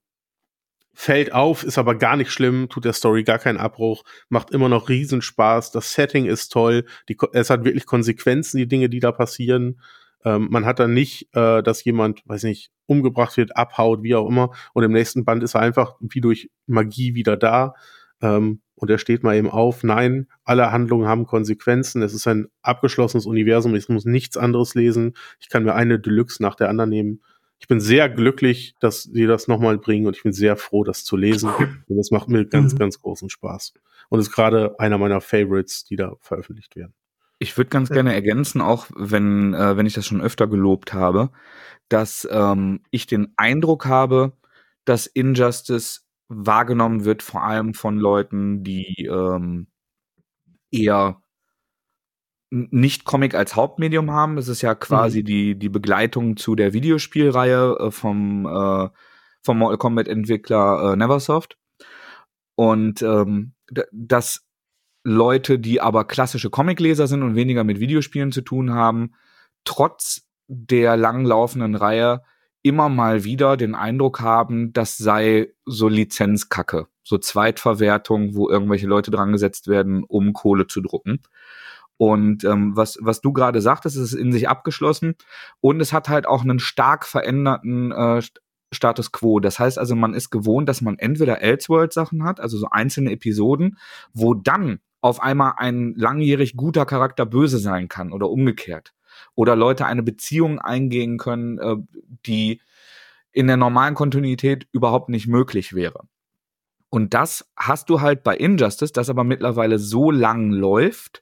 fällt auf, ist aber gar nicht schlimm, tut der Story gar keinen Abbruch, macht immer noch Riesenspaß, das Setting ist toll, die, es hat wirklich Konsequenzen, die Dinge, die da passieren. Ähm, man hat dann nicht, äh, dass jemand, weiß nicht, umgebracht wird, abhaut, wie auch immer, und im nächsten Band ist er einfach wie durch Magie wieder da. Ähm, und er steht mal eben auf, nein, alle Handlungen haben Konsequenzen, es ist ein abgeschlossenes Universum, ich muss nichts anderes lesen, ich kann mir eine Deluxe nach der anderen nehmen. Ich bin sehr glücklich, dass sie das nochmal bringen und ich bin sehr froh, das zu lesen. Und das macht mir ganz, Mhm. ganz großen Spaß. Und ist gerade einer meiner Favorites, die da veröffentlicht werden. Ich würde ganz gerne ergänzen, auch wenn, äh, wenn ich das schon öfter gelobt habe, dass ähm, ich den Eindruck habe, dass Injustice wahrgenommen wird, vor allem von Leuten, die ähm, eher nicht Comic als Hauptmedium haben. Es ist ja quasi die, die Begleitung zu der Videospielreihe äh, vom, äh, vom Mortal Kombat Entwickler äh, Neversoft. Und ähm, dass Leute, die aber klassische Comicleser sind und weniger mit Videospielen zu tun haben, trotz der langlaufenden Reihe immer mal wieder den Eindruck haben, das sei so Lizenzkacke, so Zweitverwertung, wo irgendwelche Leute dran gesetzt werden, um Kohle zu drucken. Und ähm, was, was du gerade sagtest, ist in sich abgeschlossen und es hat halt auch einen stark veränderten äh, Status quo. Das heißt also, man ist gewohnt, dass man entweder Elseworld-Sachen hat, also so einzelne Episoden, wo dann auf einmal ein langjährig guter Charakter böse sein kann oder umgekehrt. Oder Leute eine Beziehung eingehen können, äh, die in der normalen Kontinuität überhaupt nicht möglich wäre. Und das hast du halt bei Injustice, das aber mittlerweile so lang läuft,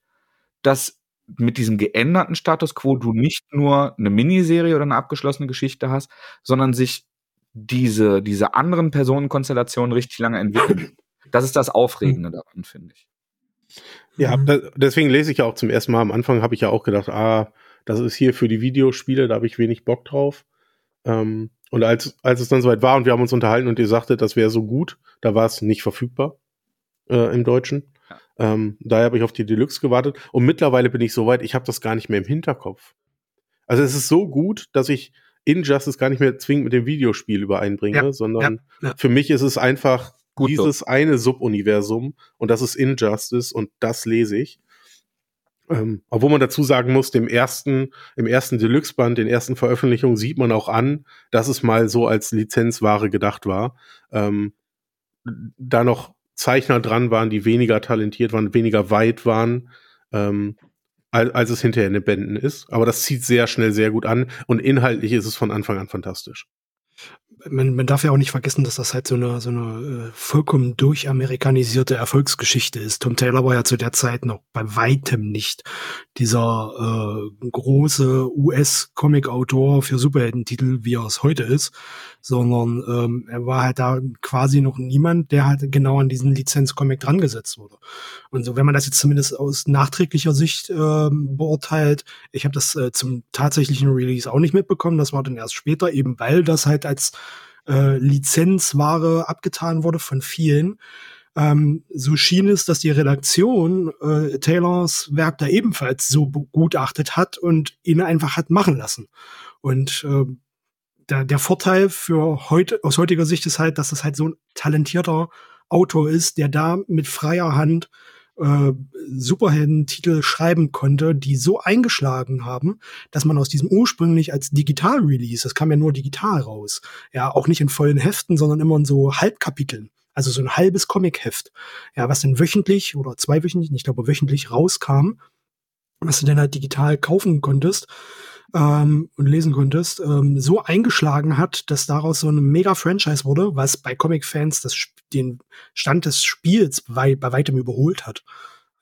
dass mit diesem geänderten Status quo du nicht nur eine Miniserie oder eine abgeschlossene Geschichte hast, sondern sich diese, diese anderen Personenkonstellationen richtig lange entwickeln. Das ist das Aufregende daran, finde ich. Ja, da, deswegen lese ich ja auch zum ersten Mal. Am Anfang habe ich ja auch gedacht, ah, das ist hier für die Videospiele, da habe ich wenig Bock drauf. Ähm, und als, als es dann soweit war und wir haben uns unterhalten und ihr sagte, das wäre so gut, da war es nicht verfügbar äh, im Deutschen. Ja. Ähm, daher habe ich auf die Deluxe gewartet. Und mittlerweile bin ich so weit, ich habe das gar nicht mehr im Hinterkopf. Also es ist so gut, dass ich Injustice gar nicht mehr zwingend mit dem Videospiel übereinbringe, ja, sondern ja, für mich ist es einfach gut dieses so. eine Subuniversum und das ist Injustice und das lese ich. Ähm, obwohl man dazu sagen muss, dem ersten, im ersten Deluxe-Band, den ersten Veröffentlichungen sieht man auch an, dass es mal so als Lizenzware gedacht war. Ähm, da noch Zeichner dran waren, die weniger talentiert waren, weniger weit waren, ähm, als, als es hinterher in den Bänden ist. Aber das zieht sehr schnell sehr gut an und inhaltlich ist es von Anfang an fantastisch man, man darf ja auch nicht vergessen, dass das halt so eine, so eine äh, vollkommen durchamerikanisierte Erfolgsgeschichte ist. Tom Taylor war ja zu der Zeit noch bei weitem nicht dieser äh, große US-Comic-Autor für Superheldentitel, wie er es heute ist, sondern ähm, er war halt da quasi noch niemand, der halt genau an diesen Lizenz-Comic drangesetzt wurde. Und so, wenn man das jetzt zumindest aus nachträglicher Sicht äh, beurteilt, ich habe das äh, zum tatsächlichen Release auch nicht mitbekommen, das war dann erst später, eben weil das halt als äh, Lizenzware abgetan wurde von vielen. Ähm, so schien es, dass die Redaktion äh, Taylors Werk da ebenfalls so begutachtet hat und ihn einfach hat machen lassen. Und äh, der, der Vorteil für heute, aus heutiger Sicht ist halt, dass es halt so ein talentierter Autor ist, der da mit freier Hand äh, Superhelden-Titel schreiben konnte, die so eingeschlagen haben, dass man aus diesem ursprünglich als Digital-Release, das kam ja nur digital raus, ja, auch nicht in vollen Heften, sondern immer in so Halbkapiteln. Also so ein halbes Comic-Heft, ja, was dann wöchentlich oder zweiwöchentlich, ich glaube wöchentlich rauskam, was du dann halt digital kaufen konntest ähm, und lesen konntest, ähm, so eingeschlagen hat, dass daraus so eine Mega-Franchise wurde, was bei Comic-Fans den Stand des Spiels wei bei weitem überholt hat.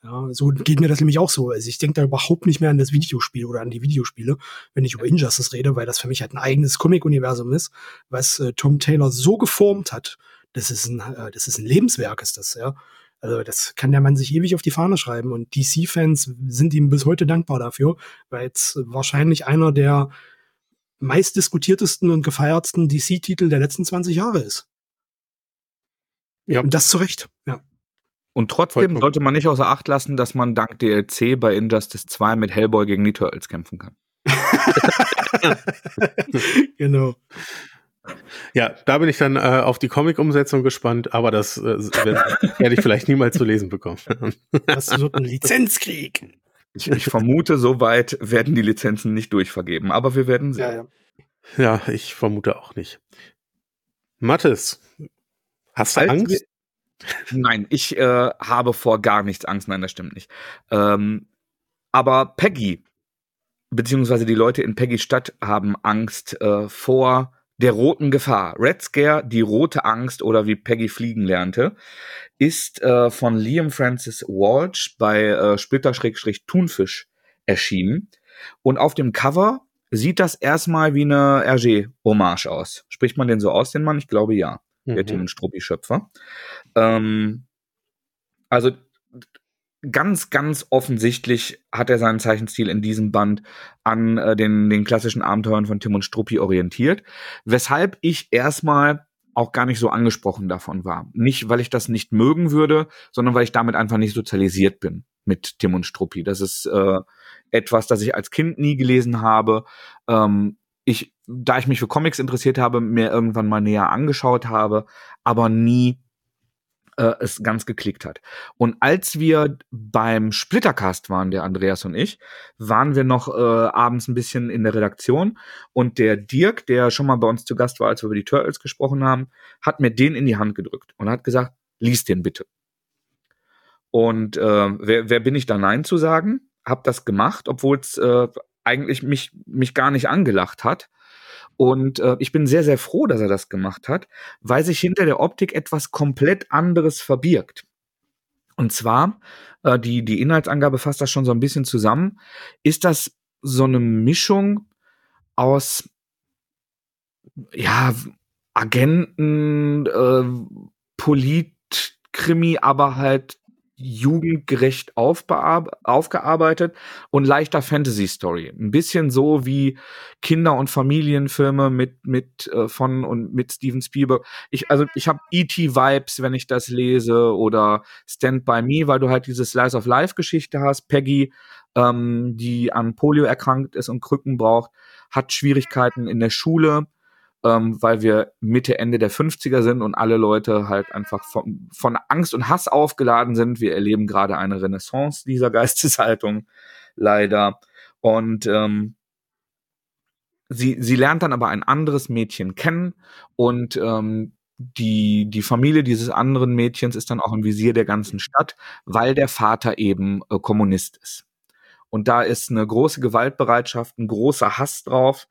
Ja, so geht mir das nämlich auch so. Also ich denke da überhaupt nicht mehr an das Videospiel oder an die Videospiele, wenn ich über Injustice rede, weil das für mich halt ein eigenes Comic-Universum ist, was äh, Tom Taylor so geformt hat. Das ist ein, äh, das ist ein Lebenswerk, ist das, ja. Also das kann der Mann sich ewig auf die Fahne schreiben und DC-Fans sind ihm bis heute dankbar dafür, weil es wahrscheinlich einer der meistdiskutiertesten und gefeiertsten DC-Titel der letzten 20 Jahre ist. Ja. Und das zu Recht, ja. Und trotzdem sollte man nicht außer Acht lassen, dass man dank DLC bei Injustice 2 mit Hellboy gegen die Turtles kämpfen kann. genau. Ja, da bin ich dann äh, auf die Comic-Umsetzung gespannt, aber das äh, werde ich vielleicht niemals zu lesen bekommen. das wird ein Lizenzkrieg. Ich, ich, vermute, soweit werden die Lizenzen nicht durchvergeben, aber wir werden sehen. Ja, ja. ja ich vermute auch nicht. Mathis, hast du Als Angst? Nein, ich äh, habe vor gar nichts Angst. Nein, das stimmt nicht. Ähm, aber Peggy, beziehungsweise die Leute in Peggy Stadt haben Angst äh, vor der roten Gefahr. Red Scare, die rote Angst oder wie Peggy fliegen lernte, ist äh, von Liam Francis Walsh bei äh, Splitter-Thunfisch erschienen. Und auf dem Cover sieht das erstmal wie eine RG-Hommage aus. Spricht man den so aus, den Mann? Ich glaube ja. Mhm. Der Tim Struppi-Schöpfer. Ähm, also ganz, ganz offensichtlich hat er seinen Zeichenstil in diesem Band an äh, den, den klassischen Abenteuern von Tim und Struppi orientiert, weshalb ich erstmal auch gar nicht so angesprochen davon war. Nicht, weil ich das nicht mögen würde, sondern weil ich damit einfach nicht sozialisiert bin mit Tim und Struppi. Das ist äh, etwas, das ich als Kind nie gelesen habe. Ähm, ich, da ich mich für Comics interessiert habe, mir irgendwann mal näher angeschaut habe, aber nie äh, es ganz geklickt hat. Und als wir beim Splittercast waren, der Andreas und ich, waren wir noch äh, abends ein bisschen in der Redaktion und der Dirk, der schon mal bei uns zu Gast war, als wir über die Turtles gesprochen haben, hat mir den in die Hand gedrückt und hat gesagt, lies den bitte. Und äh, wer, wer bin ich da Nein zu sagen? Hab das gemacht, obwohl es äh, eigentlich mich, mich gar nicht angelacht hat. Und äh, ich bin sehr, sehr froh, dass er das gemacht hat, weil sich hinter der Optik etwas komplett anderes verbirgt. Und zwar, äh, die, die Inhaltsangabe fasst das schon so ein bisschen zusammen, ist das so eine Mischung aus, ja, Agenten, äh, Politkrimi, aber halt jugendgerecht aufgearbeitet und leichter Fantasy-Story. Ein bisschen so wie Kinder- und Familienfilme mit, mit äh, von und mit Steven Spielberg. Ich, also ich habe E.T.-Vibes, wenn ich das lese, oder Stand By Me, weil du halt diese Slice of Life-Geschichte hast. Peggy, ähm, die an Polio erkrankt ist und Krücken braucht, hat Schwierigkeiten in der Schule ähm, weil wir Mitte, Ende der 50er sind und alle Leute halt einfach von, von Angst und Hass aufgeladen sind. Wir erleben gerade eine Renaissance dieser Geisteshaltung, leider. Und ähm, sie, sie lernt dann aber ein anderes Mädchen kennen und ähm, die, die Familie dieses anderen Mädchens ist dann auch im Visier der ganzen Stadt, weil der Vater eben äh, Kommunist ist. Und da ist eine große Gewaltbereitschaft, ein großer Hass drauf.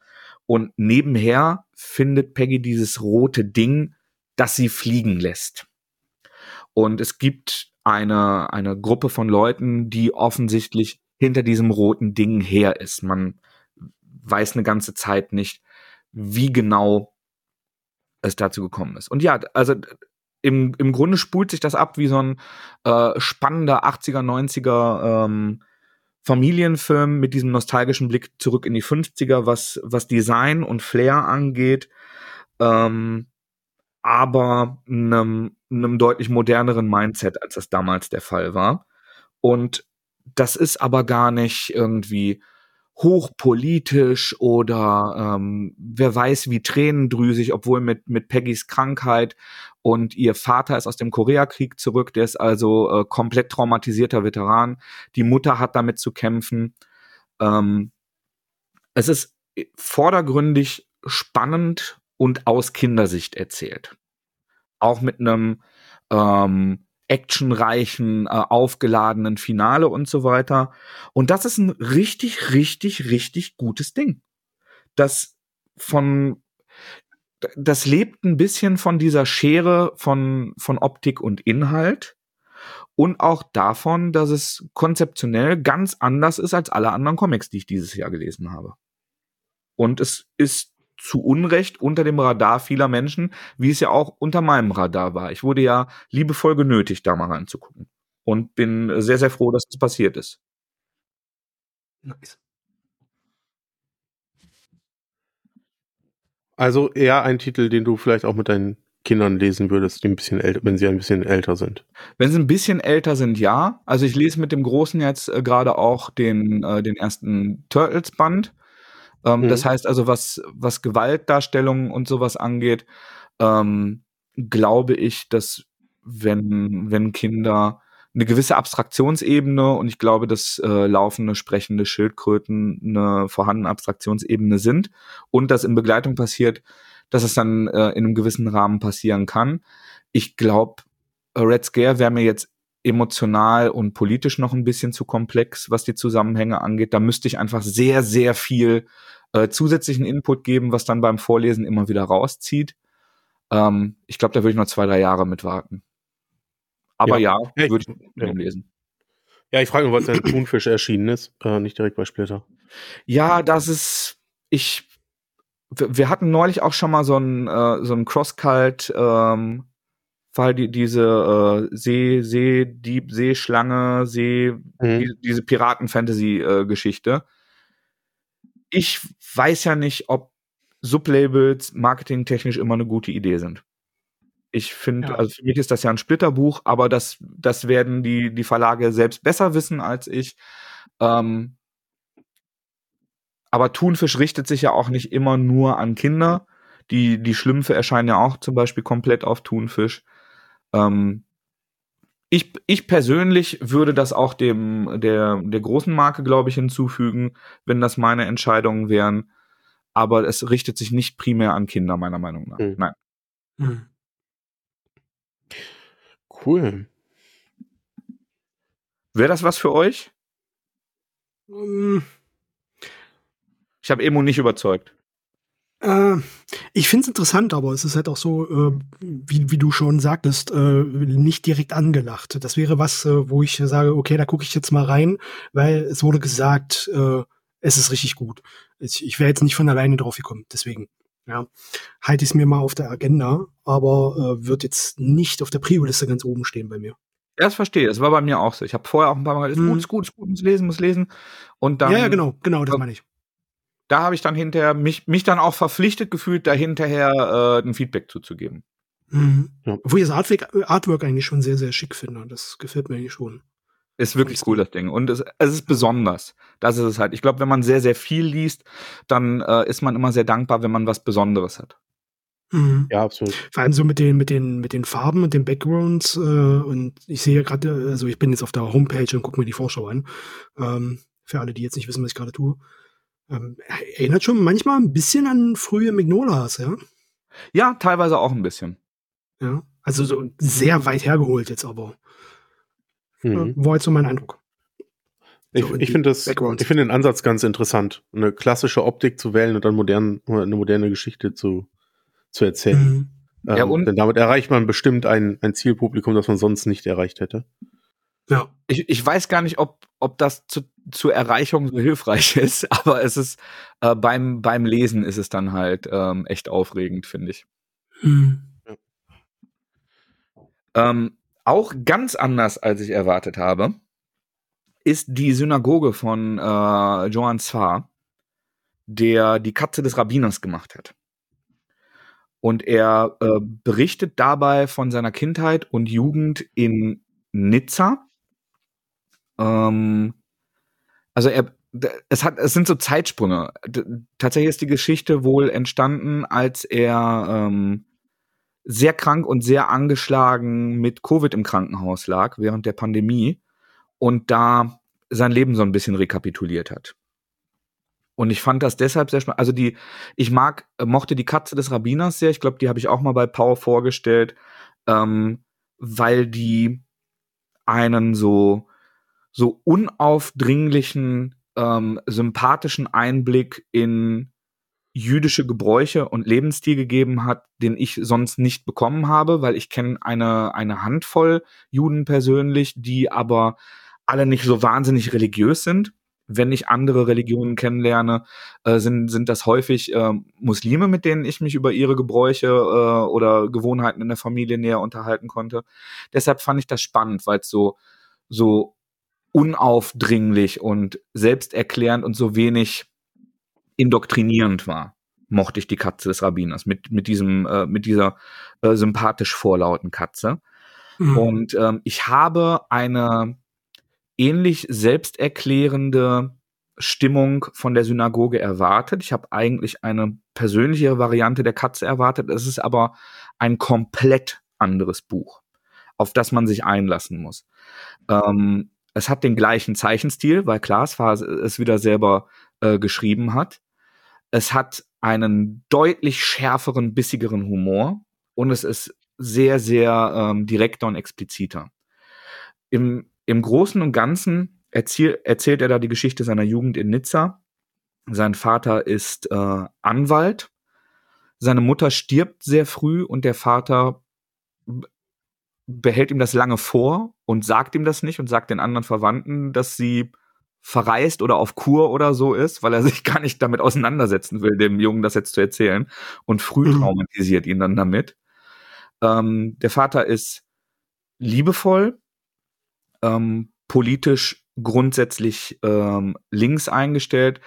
Und nebenher findet Peggy dieses rote Ding, das sie fliegen lässt. Und es gibt eine, eine Gruppe von Leuten, die offensichtlich hinter diesem roten Ding her ist. Man weiß eine ganze Zeit nicht, wie genau es dazu gekommen ist. Und ja, also im, im Grunde spult sich das ab wie so ein äh, spannender 80er, 90er ähm, Familienfilm mit diesem nostalgischen Blick zurück in die 50er, was, was Design und Flair angeht, ähm, aber einem, einem deutlich moderneren Mindset, als das damals der Fall war. Und das ist aber gar nicht irgendwie hochpolitisch oder ähm, wer weiß wie tränendrüsig, obwohl mit, mit Peggys Krankheit und ihr Vater ist aus dem Koreakrieg zurück, der ist also äh, komplett traumatisierter Veteran. Die Mutter hat damit zu kämpfen. Ähm, es ist vordergründig spannend und aus Kindersicht erzählt. Auch mit einem ähm, actionreichen, äh, aufgeladenen Finale und so weiter. Und das ist ein richtig, richtig, richtig gutes Ding. Das von, das lebt ein bisschen von dieser Schere von, von Optik und Inhalt und auch davon, dass es konzeptionell ganz anders ist als alle anderen Comics, die ich dieses Jahr gelesen habe. Und es ist zu Unrecht unter dem Radar vieler Menschen, wie es ja auch unter meinem Radar war. Ich wurde ja liebevoll genötigt, da mal reinzugucken. Und bin sehr, sehr froh, dass das passiert ist. Nice. Also eher ein Titel, den du vielleicht auch mit deinen Kindern lesen würdest, die ein bisschen älter, wenn sie ein bisschen älter sind. Wenn sie ein bisschen älter sind, ja. Also ich lese mit dem Großen jetzt äh, gerade auch den, äh, den ersten Turtles-Band. Ähm, mhm. Das heißt also, was, was Gewaltdarstellung und sowas angeht, ähm, glaube ich, dass wenn, wenn Kinder eine gewisse Abstraktionsebene und ich glaube, dass äh, laufende, sprechende Schildkröten eine vorhandene Abstraktionsebene sind und das in Begleitung passiert, dass es dann äh, in einem gewissen Rahmen passieren kann. Ich glaube, Red Scare wäre mir jetzt emotional und politisch noch ein bisschen zu komplex, was die Zusammenhänge angeht. Da müsste ich einfach sehr, sehr viel äh, zusätzlichen Input geben, was dann beim Vorlesen immer wieder rauszieht. Ähm, ich glaube, da würde ich noch zwei, drei Jahre mit warten. Aber ja, ja würde ich ja. lesen. Ja, ich frage mich, was ein Thunfisch erschienen ist, äh, nicht direkt bei Splitter. Ja, das ist, ich, wir hatten neulich auch schon mal so ein, äh, so ein Cross-Cult, ähm, Fall, die, diese äh, See, See, Dieb, Seeschlange, See, mhm. die, diese Piraten-Fantasy-Geschichte. Ich weiß ja nicht, ob Sublabels marketingtechnisch immer eine gute Idee sind. Ich finde, ja. also für mich ist das ja ein Splitterbuch, aber das, das werden die, die Verlage selbst besser wissen als ich. Ähm, aber Thunfisch richtet sich ja auch nicht immer nur an Kinder. Die, die Schlümpfe erscheinen ja auch zum Beispiel komplett auf Thunfisch. Ähm, ich, ich persönlich würde das auch dem der, der großen Marke, glaube ich, hinzufügen, wenn das meine Entscheidungen wären. Aber es richtet sich nicht primär an Kinder, meiner Meinung nach. Hm. Nein. Hm. Cool. Wäre das was für euch? Ähm, Ich habe Emo nicht überzeugt. Äh, ich finde es interessant, aber es ist halt auch so, äh, wie, wie du schon sagtest, äh, nicht direkt angelacht. Das wäre was, äh, wo ich sage, okay, da gucke ich jetzt mal rein, weil es wurde gesagt, äh, es ist richtig gut. Ich, ich wäre jetzt nicht von alleine drauf gekommen, deswegen. Ja, halte ich es mir mal auf der Agenda, aber wird jetzt nicht auf der Prio-Liste ganz oben stehen bei mir. Ja, das verstehe. Das war bei mir auch so. Ich habe vorher auch ein paar Mal gesagt, ist gut, ist gut, ist gut, muss lesen, muss lesen. Und dann, ja, ja, genau, genau, das meine ich. Da habe ich dann hinterher mich, mich dann auch verpflichtet gefühlt, da hinterher äh, ein Feedback zuzugeben. Mhm. Ja. Obwohl ich das Artwork, Artwork eigentlich schon sehr, sehr schick finde. Das gefällt mir eigentlich schon. Ist wirklich cool, das Ding. Und es, es ist besonders. Das ist es halt. Ich glaube, wenn man sehr, sehr viel liest, dann äh, ist man immer sehr dankbar, wenn man was Besonderes hat. Mhm. Ja, absolut. Vor allem so mit den, mit den, mit den Farben und den Backgrounds. Äh, und ich sehe ja gerade, also ich bin jetzt auf der Homepage und gucke mir die Vorschau an. Ähm, für alle, die jetzt nicht wissen, was ich gerade tue. Ähm, erinnert schon manchmal ein bisschen an frühe Magnolas, ja? Ja, teilweise auch ein bisschen. Ja. Also so sehr weit hergeholt jetzt aber. Mhm. Äh, war jetzt so mein Eindruck. Ich, So, ich finde finde den Ansatz ganz interessant, eine klassische Optik zu wählen und dann modern, eine moderne Geschichte zu, zu erzählen. Mhm. Ja, Ähm, und- denn damit erreicht man bestimmt ein, ein Zielpublikum, das man sonst nicht erreicht hätte. Ja. Ich, ich weiß gar nicht, ob, ob das zu, zur Erreichung so hilfreich ist, aber es ist äh, beim, beim Lesen ist es dann halt ähm, echt aufregend, finde ich. Mhm. Ähm, auch ganz anders, als ich erwartet habe, ist die Synagoge von äh, Johann Zwar, der die Katze des Rabbiners gemacht hat. Und er äh, berichtet dabei von seiner Kindheit und Jugend in Nizza. Ähm, also er, es hat, es sind so Zeitsprünge. Tatsächlich ist die Geschichte wohl entstanden, als er ähm, sehr krank und sehr angeschlagen mit Covid im Krankenhaus lag während der Pandemie und da sein Leben so ein bisschen rekapituliert hat. Und ich fand das deshalb sehr spannend. Also die, ich mag, mochte die Katze des Rabbiners sehr. Ich glaube, die habe ich auch mal bei Power vorgestellt, ähm, weil die einen so, so unaufdringlichen, ähm, sympathischen Einblick in jüdische Gebräuche und Lebensstil gegeben hat, den ich sonst nicht bekommen habe, weil ich kenne eine, eine Handvoll Juden persönlich, die aber alle nicht so wahnsinnig religiös sind. Wenn ich andere Religionen kennenlerne, äh, sind, sind das häufig äh, Muslime, mit denen ich mich über ihre Gebräuche äh, oder Gewohnheiten in der Familie näher unterhalten konnte. Deshalb fand ich das spannend, weil es so, so unaufdringlich und selbsterklärend und so wenig indoktrinierend war, mochte ich die Katze des Rabbiners mit, mit diesem, äh, mit dieser äh, sympathisch vorlauten Katze. Mhm. Und ähm, ich habe eine ähnlich selbsterklärende Stimmung von der Synagoge erwartet. Ich habe eigentlich eine persönlichere Variante der Katze erwartet. Es ist aber ein komplett anderes Buch, auf das man sich einlassen muss. Ähm, es hat den gleichen Zeichenstil, weil Klaas es wieder selber äh, geschrieben hat. Es hat einen deutlich schärferen, bissigeren Humor und es ist sehr, sehr ähm, direkter und expliziter. Im, Im Großen und Ganzen erzähl, erzählt er da die Geschichte seiner Jugend in Nizza. Sein Vater ist äh, Anwalt. Seine Mutter stirbt sehr früh und der Vater behält ihm das lange vor und sagt ihm das nicht und sagt den anderen Verwandten, dass sie verreist oder auf Kur oder so ist, weil er sich gar nicht damit auseinandersetzen will, dem Jungen das jetzt zu erzählen und früh Mhm. traumatisiert ihn dann damit. Ähm, der Vater ist liebevoll, ähm, politisch grundsätzlich ähm, links eingestellt,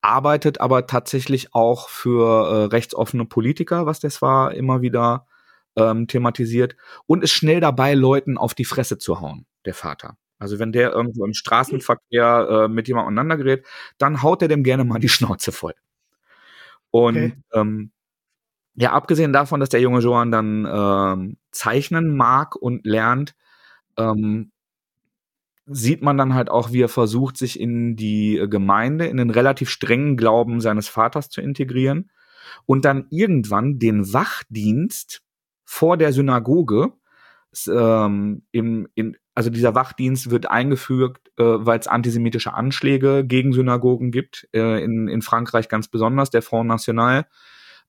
arbeitet aber tatsächlich auch für äh, rechtsoffene Politiker, was das war, immer wieder ähm, thematisiert und ist schnell dabei, Leuten auf die Fresse zu hauen, der Vater. Also wenn der irgendwo im Straßenverkehr äh, mit jemandem aneinander gerät, dann haut er dem gerne mal die Schnauze voll. Und Okay. ähm, ja, abgesehen davon, dass der junge Johann dann ähm, zeichnen mag und lernt, ähm, sieht man dann halt auch, wie er versucht, sich in die Gemeinde, in den relativ strengen Glauben seines Vaters zu integrieren und dann irgendwann den Wachdienst vor der Synagoge, ähm, im, in, also dieser Wachdienst wird eingeführt, äh, weil es antisemitische Anschläge gegen Synagogen gibt, äh, in, in Frankreich ganz besonders, der Front National,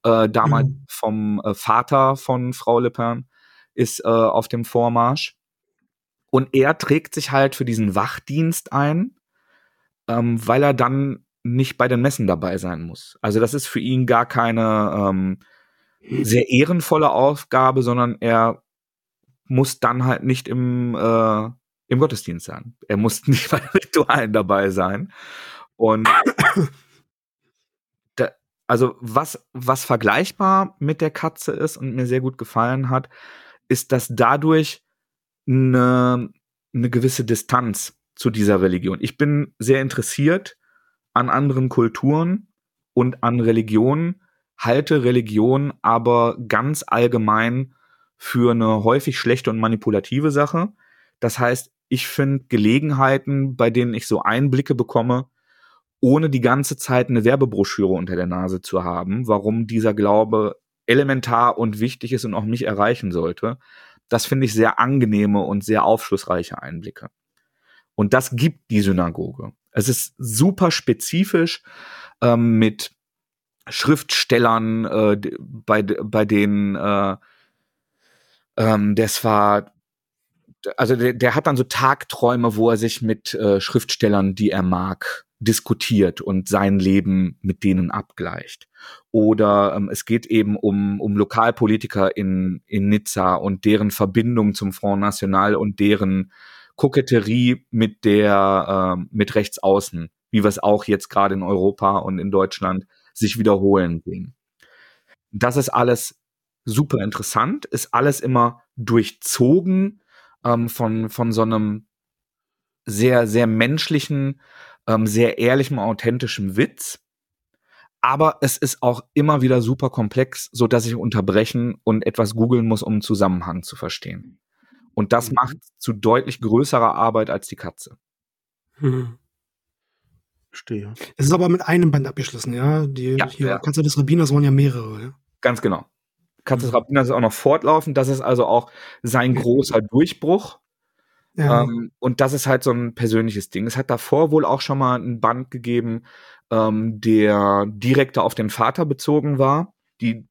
äh, damals mhm. vom äh, Vater von Frau Le Pen, ist äh, auf dem Vormarsch. Und er trägt sich halt für diesen Wachdienst ein, ähm, weil er dann nicht bei den Messen dabei sein muss. Also das ist für ihn gar keine ähm, sehr ehrenvolle Aufgabe, sondern er muss dann halt nicht im, äh, im Gottesdienst sein. Er muss nicht bei Ritualen dabei sein. Und da, also was, was vergleichbar mit der Katze ist und mir sehr gut gefallen hat, ist, dass dadurch eine, eine gewisse Distanz zu dieser Religion. Ich bin sehr interessiert an anderen Kulturen und an Religionen, halte Religion aber ganz allgemein für eine häufig schlechte und manipulative Sache. Das heißt, ich finde Gelegenheiten, bei denen ich so Einblicke bekomme, ohne die ganze Zeit eine Werbebroschüre unter der Nase zu haben, warum dieser Glaube elementar und wichtig ist und auch mich erreichen sollte. Das finde ich sehr angenehme und sehr aufschlussreiche Einblicke. Und das gibt die Synagoge. Es ist super spezifisch ähm, mit Schriftstellern, äh, bei, bei denen äh, ähm, das war, also der, der hat dann so Tagträume, wo er sich mit äh, Schriftstellern, die er mag, diskutiert und sein Leben mit denen abgleicht. Oder ähm, es geht eben um, um Lokalpolitiker in, in Nizza und deren Verbindung zum Front National und deren Koketterie mit der, äh, mit Rechtsaußen, wie wir es auch jetzt gerade in Europa und in Deutschland sich wiederholen sehen. Das ist alles super interessant, ist alles immer durchzogen ähm, von, von so einem sehr, sehr menschlichen, ähm, sehr ehrlichem, authentischem Witz. Aber es ist auch immer wieder super komplex, so dass ich unterbrechen und etwas googeln muss, um einen Zusammenhang zu verstehen. Und das mhm. macht zu deutlich größerer Arbeit als die Katze. Hm. Verstehe. Es ist aber mit einem Band abgeschlossen, ja? Die ja, hier, ja. Katze des Rabbiners waren ja mehrere, ja? Ganz genau. Katze des mhm. Rabbiners ist auch noch fortlaufend. Das ist also auch sein großer Durchbruch. Ja. Ähm, und das ist halt so ein persönliches Ding. Es hat davor wohl auch schon mal einen Band gegeben, ähm, der direkter auf den Vater bezogen war. Die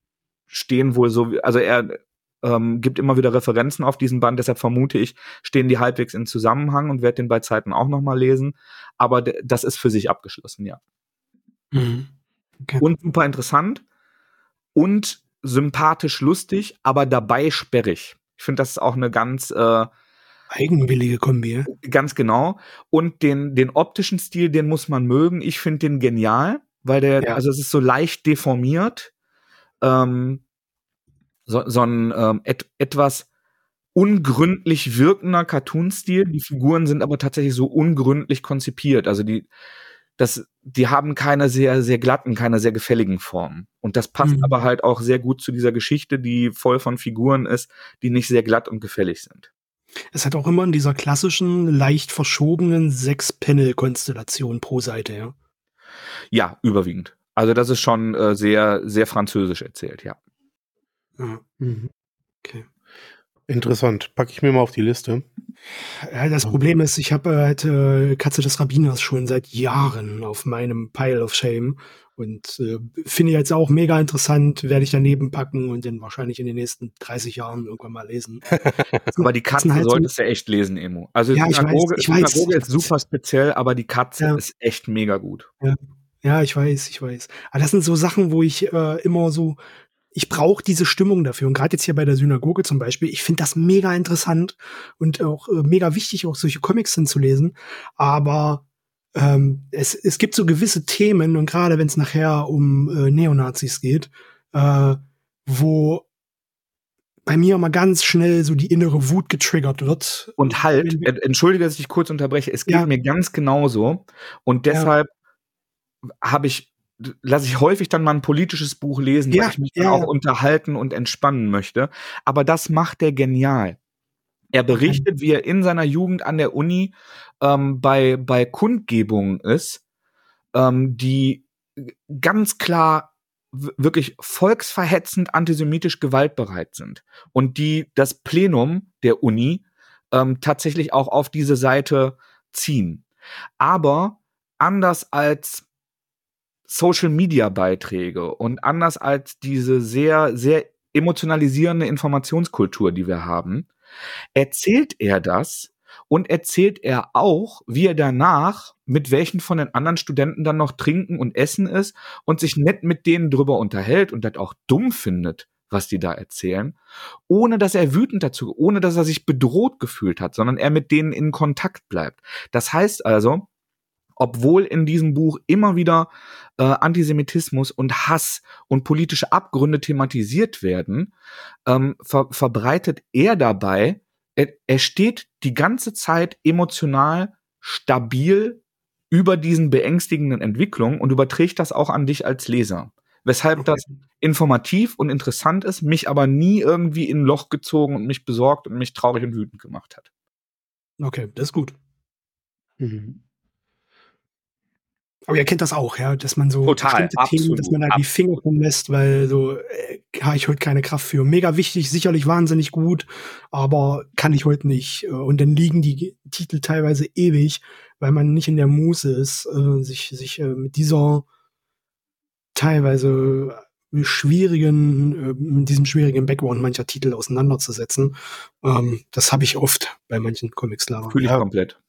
stehen wohl so, also er ähm, gibt immer wieder Referenzen auf diesen Band, deshalb vermute ich, stehen die halbwegs in Zusammenhang und werde den bei Zeiten auch noch mal lesen. Aber das ist für sich abgeschlossen, ja. Mhm. Okay. Und super interessant und sympathisch lustig, aber dabei sperrig. Ich finde, das ist auch eine ganz äh, Eigenwillige Kombi. Ganz genau. Und den, den optischen Stil, den muss man mögen. Ich finde den genial, weil der, ja. also es ist so leicht deformiert. Ähm, so, so ein ähm, et, etwas ungründlich wirkender Cartoon-Stil. Die Figuren sind aber tatsächlich so ungründlich konzipiert. Also die, das, die haben keine sehr, sehr glatten, keine sehr gefälligen Formen. Und das passt mhm. aber halt auch sehr gut zu dieser Geschichte, die voll von Figuren ist, die nicht sehr glatt und gefällig sind. Es hat auch immer in dieser klassischen, leicht verschobenen Sechs-Panel-Konstellation pro Seite, ja? Ja, überwiegend. Also das ist schon äh, sehr, sehr französisch erzählt, ja. Ja. Mhm. Okay. Interessant. Packe ich mir mal auf die Liste. Ja, das Problem ist, ich habe halt äh, Katze des Rabbiners schon seit Jahren auf meinem Pile of Shame und äh, finde ich jetzt auch mega interessant, werde ich daneben packen und dann wahrscheinlich in den nächsten 30 Jahren irgendwann mal lesen. aber die Katze halt solltest du echt lesen, Emo. Also ja, Synagoge, ich weiß, ich Synagoge weiß. ist super speziell, aber die Katze ja. ist echt mega gut. Ja. ja, ich weiß, ich weiß. Aber das sind so Sachen, wo ich äh, immer so ich brauche diese Stimmung dafür. Und gerade jetzt hier bei der Synagoge zum Beispiel, ich finde das mega interessant und auch äh, mega wichtig, auch solche Comics hinzulesen. Aber ähm, es, es gibt so gewisse Themen, und gerade wenn es nachher um äh, Neonazis geht, äh, wo bei mir immer ganz schnell so die innere Wut getriggert wird. Und halt, entschuldige, dass ich dich kurz unterbreche, es geht ja. mir ganz genauso. Und deshalb ja. habe ich lasse ich häufig dann mal ein politisches Buch lesen, ja, weil ich mich ja, dann auch unterhalten und entspannen möchte. Aber das macht der genial. Er berichtet, wie er in seiner Jugend an der Uni ähm, bei, bei Kundgebungen ist, ähm, die ganz klar wirklich volksverhetzend antisemitisch gewaltbereit sind und die das Plenum der Uni ähm, tatsächlich auch auf diese Seite ziehen. Aber anders als Social Media Beiträge und anders als diese sehr, sehr emotionalisierende Informationskultur, die wir haben, erzählt er das und erzählt er auch, wie er danach mit welchen von den anderen Studenten dann noch trinken und essen ist und sich nett mit denen drüber unterhält und das auch dumm findet, was die da erzählen, ohne dass er wütend dazu, ohne dass er sich bedroht gefühlt hat, sondern er mit denen in Kontakt bleibt. Das heißt also, obwohl in diesem Buch immer wieder äh, Antisemitismus und Hass und politische Abgründe thematisiert werden, ähm, ver verbreitet er dabei, er, er steht die ganze Zeit emotional stabil über diesen beängstigenden Entwicklungen und überträgt das auch an dich als Leser. Weshalb okay. das informativ und interessant ist, mich aber nie irgendwie in ein Loch gezogen und mich besorgt und mich traurig und wütend gemacht hat. Okay, das ist gut. Mhm. Aber ihr kennt das auch, ja, dass man so Total, bestimmte Themen, dass man da die Finger von lässt, weil so äh, habe ich heute keine Kraft für. Mega wichtig, sicherlich wahnsinnig gut, aber kann ich heute nicht. Äh, und dann liegen die Titel teilweise ewig, weil man nicht in der Muße ist, äh, sich sich äh, mit dieser teilweise schwierigen, äh, mit diesem schwierigen Background mancher Titel auseinanderzusetzen. Ähm, das habe ich oft bei manchen Comics leider. Fühle ich ja. komplett.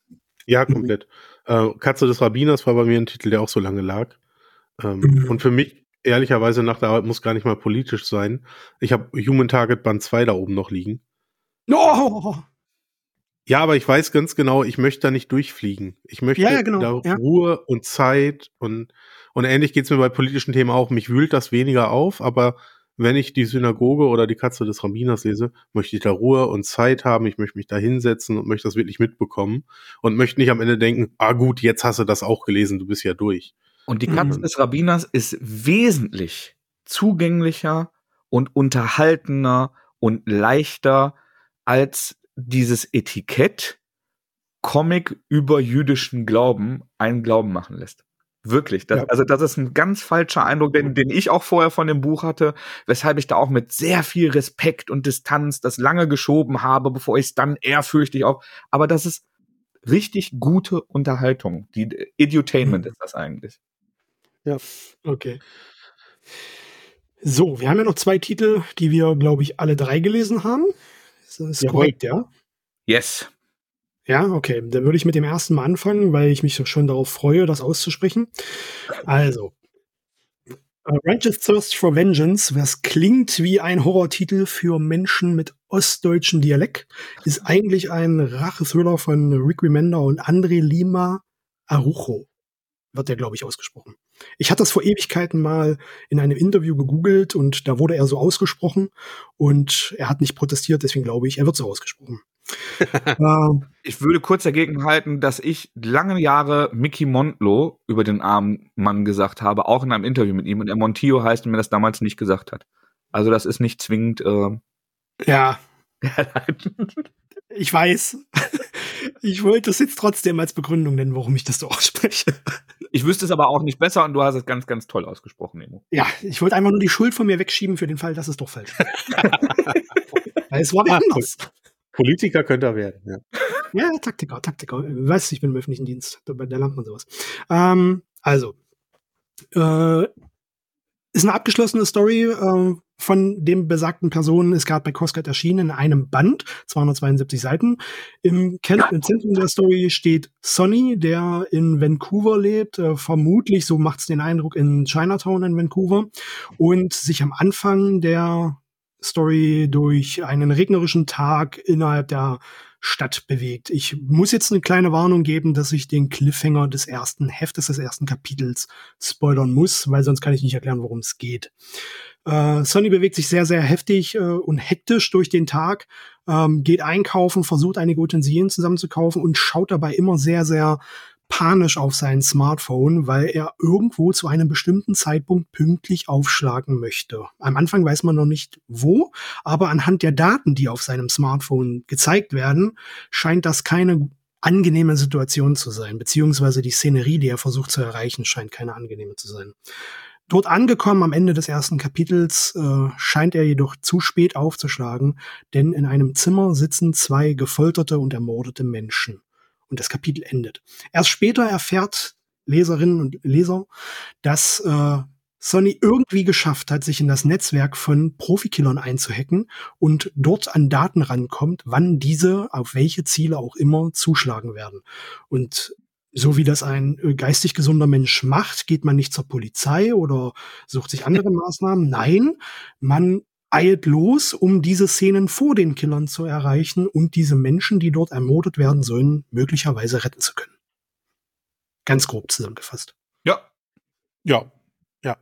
Ja, komplett. Mhm. Äh, Katze des Rabbiners war bei mir ein Titel, der auch so lange lag. Ähm, mhm. Und für mich, ehrlicherweise, nach der Arbeit muss gar nicht mal politisch sein. Ich habe Human Target Band 2 da oben noch liegen. Oh! Ja, aber ich weiß ganz genau, ich möchte da nicht durchfliegen. Ich möchte ja, genau. da ja. Ruhe und Zeit und, und ähnlich geht's mir bei politischen Themen auch. Mich wühlt das weniger auf, aber wenn ich die Synagoge oder die Katze des Rabbiners lese, möchte ich da Ruhe und Zeit haben, ich möchte mich da hinsetzen und möchte das wirklich mitbekommen und möchte nicht am Ende denken, ah gut, jetzt hast du das auch gelesen, du bist ja durch. Und die Katze mhm. des Rabbiners ist wesentlich zugänglicher und unterhaltener und leichter als dieses Etikett Comic über jüdischen Glauben einen Glauben machen lässt. Wirklich. Das, ja. Also das ist ein ganz falscher Eindruck, den, den ich auch vorher von dem Buch hatte, weshalb ich da auch mit sehr viel Respekt und Distanz das lange geschoben habe, bevor ich es dann ehrfürchtig auch. Aber das ist richtig gute Unterhaltung. Die Edutainment mhm. ist das eigentlich. Ja, okay. So, wir haben ja noch zwei Titel, die wir, glaube ich, alle drei gelesen haben. Das ist korrekt, ja? Yes. Ja, okay. Dann würde ich mit dem ersten mal anfangen, weil ich mich schon darauf freue, das auszusprechen. Also, uh, Righteous Thirst for Vengeance, was klingt wie ein Horrortitel für Menschen mit ostdeutschem Dialekt, ist eigentlich ein Rachethriller von Rick Remender und André Lima Arujo. Wird der, glaube ich, ausgesprochen. Ich hatte das vor Ewigkeiten mal in einem Interview gegoogelt und da wurde er so ausgesprochen und er hat nicht protestiert, deswegen glaube ich, er wird so ausgesprochen. Ähm, ich würde kurz dagegen halten, dass ich lange Jahre Mickey Montlo über den armen Mann gesagt habe, auch in einem Interview mit ihm, und er Montillo heißt und mir das damals nicht gesagt hat. Also das ist nicht zwingend. Äh ja. ich weiß. Ich wollte es jetzt trotzdem als Begründung nennen, warum ich das so ausspreche. Ich wüsste es aber auch nicht besser und du hast es ganz, ganz toll ausgesprochen, Nemo. Ja, ich wollte einfach nur die Schuld von mir wegschieben für den Fall, dass es doch falsch Weil es war anders. Politiker könnte er werden, ja. Ja, Taktiker, Taktiker. Weißt ich bin im öffentlichen Dienst. Da, da lernt man sowas. Ähm, also, äh, ist eine abgeschlossene Story äh, von dem besagten Personen, ist gerade bei Coscat erschienen in einem Band, 272 Seiten. Im, Im, Zentrum der Story steht Sonny, der in Vancouver lebt, äh, vermutlich, so macht es den Eindruck, in Chinatown in Vancouver und sich am Anfang der Story durch einen regnerischen Tag innerhalb der Stadt bewegt. Ich muss jetzt eine kleine Warnung geben, dass ich den Cliffhanger des ersten Heftes, des ersten Kapitels spoilern muss, weil sonst kann ich nicht erklären, worum es geht. Äh, Sonny bewegt sich sehr, sehr heftig äh, und hektisch durch den Tag, ähm, geht einkaufen, versucht einige Utensilien zusammenzukaufen und schaut dabei immer sehr, sehr panisch auf sein Smartphone, weil er irgendwo zu einem bestimmten Zeitpunkt pünktlich aufschlagen möchte. Am Anfang weiß man noch nicht wo, aber anhand der Daten, die auf seinem Smartphone gezeigt werden, scheint das keine angenehme Situation zu sein, beziehungsweise die Szenerie, die er versucht zu erreichen, scheint keine angenehme zu sein. Dort angekommen am Ende des ersten Kapitels äh, scheint er jedoch zu spät aufzuschlagen, denn in einem Zimmer sitzen zwei gefolterte und ermordete Menschen. Und das Kapitel endet. Erst später erfährt Leserinnen und Leser, dass äh, Sony irgendwie geschafft hat, sich in das Netzwerk von Profikillern einzuhacken und dort an Daten rankommt, wann diese auf welche Ziele auch immer zuschlagen werden. Und so wie das ein äh, geistig gesunder Mensch macht, geht man nicht zur Polizei oder sucht sich andere Maßnahmen. Nein, man eilt los, um diese Szenen vor den Killern zu erreichen und diese Menschen, die dort ermordet werden sollen, möglicherweise retten zu können. Ganz grob zusammengefasst. Ja. Ja. Ja.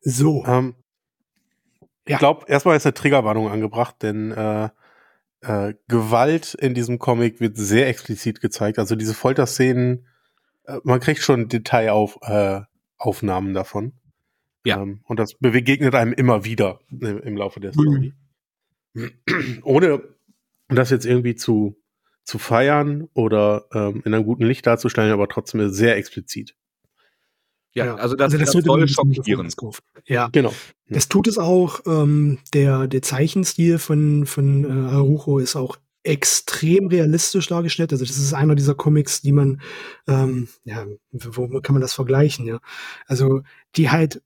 So. Ähm, ich glaube, erstmal ist eine Triggerwarnung angebracht, denn äh, äh, Gewalt in diesem Comic wird sehr explizit gezeigt. Also diese Folterszenen, äh, man kriegt schon Detailaufnahmen äh, davon. Ja. Ähm, und das begegnet einem immer wieder im, im Laufe der Story. Mhm. Ohne das jetzt irgendwie zu, zu feiern oder ähm, in einem guten Licht darzustellen, aber trotzdem sehr explizit. Ja, also das, also das, das soll schockieren. Ja, genau. Das tut es auch. Ähm, der, der Zeichenstil von, von äh, Harucho ist auch extrem realistisch dargestellt. Also das ist einer dieser Comics, die man, ähm, ja, wo kann man das vergleichen, ja? Also die halt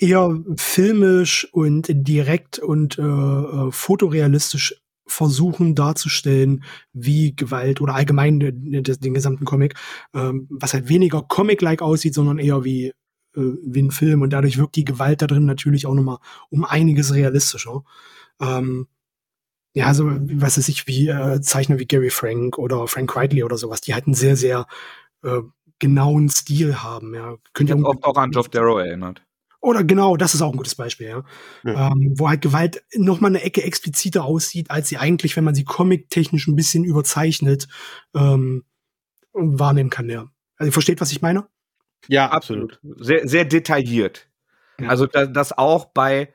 eher filmisch und direkt und äh, äh, fotorealistisch versuchen darzustellen, wie Gewalt oder allgemein den, den gesamten Comic, ähm, was halt weniger Comic-like aussieht, sondern eher wie, äh, wie ein Film und dadurch wirkt die Gewalt da drin natürlich auch nochmal um einiges realistischer. Ähm, ja, also was weiß ich, wie äh, Zeichner wie Gary Frank oder Frank Ridley oder sowas, die halt einen sehr, sehr äh, genauen Stil haben. Ja. Könnt ihr auch, auch an Geoff Darrow erinnert. Oder genau, das ist auch ein gutes Beispiel, ja. ja. Ähm, wo halt Gewalt noch mal eine Ecke expliziter aussieht, als sie eigentlich, wenn man sie comic-technisch ein bisschen überzeichnet, ähm, wahrnehmen kann, ja. Also ihr versteht, was ich meine? Ja, absolut. Sehr, sehr detailliert. Ja. Also das, das auch bei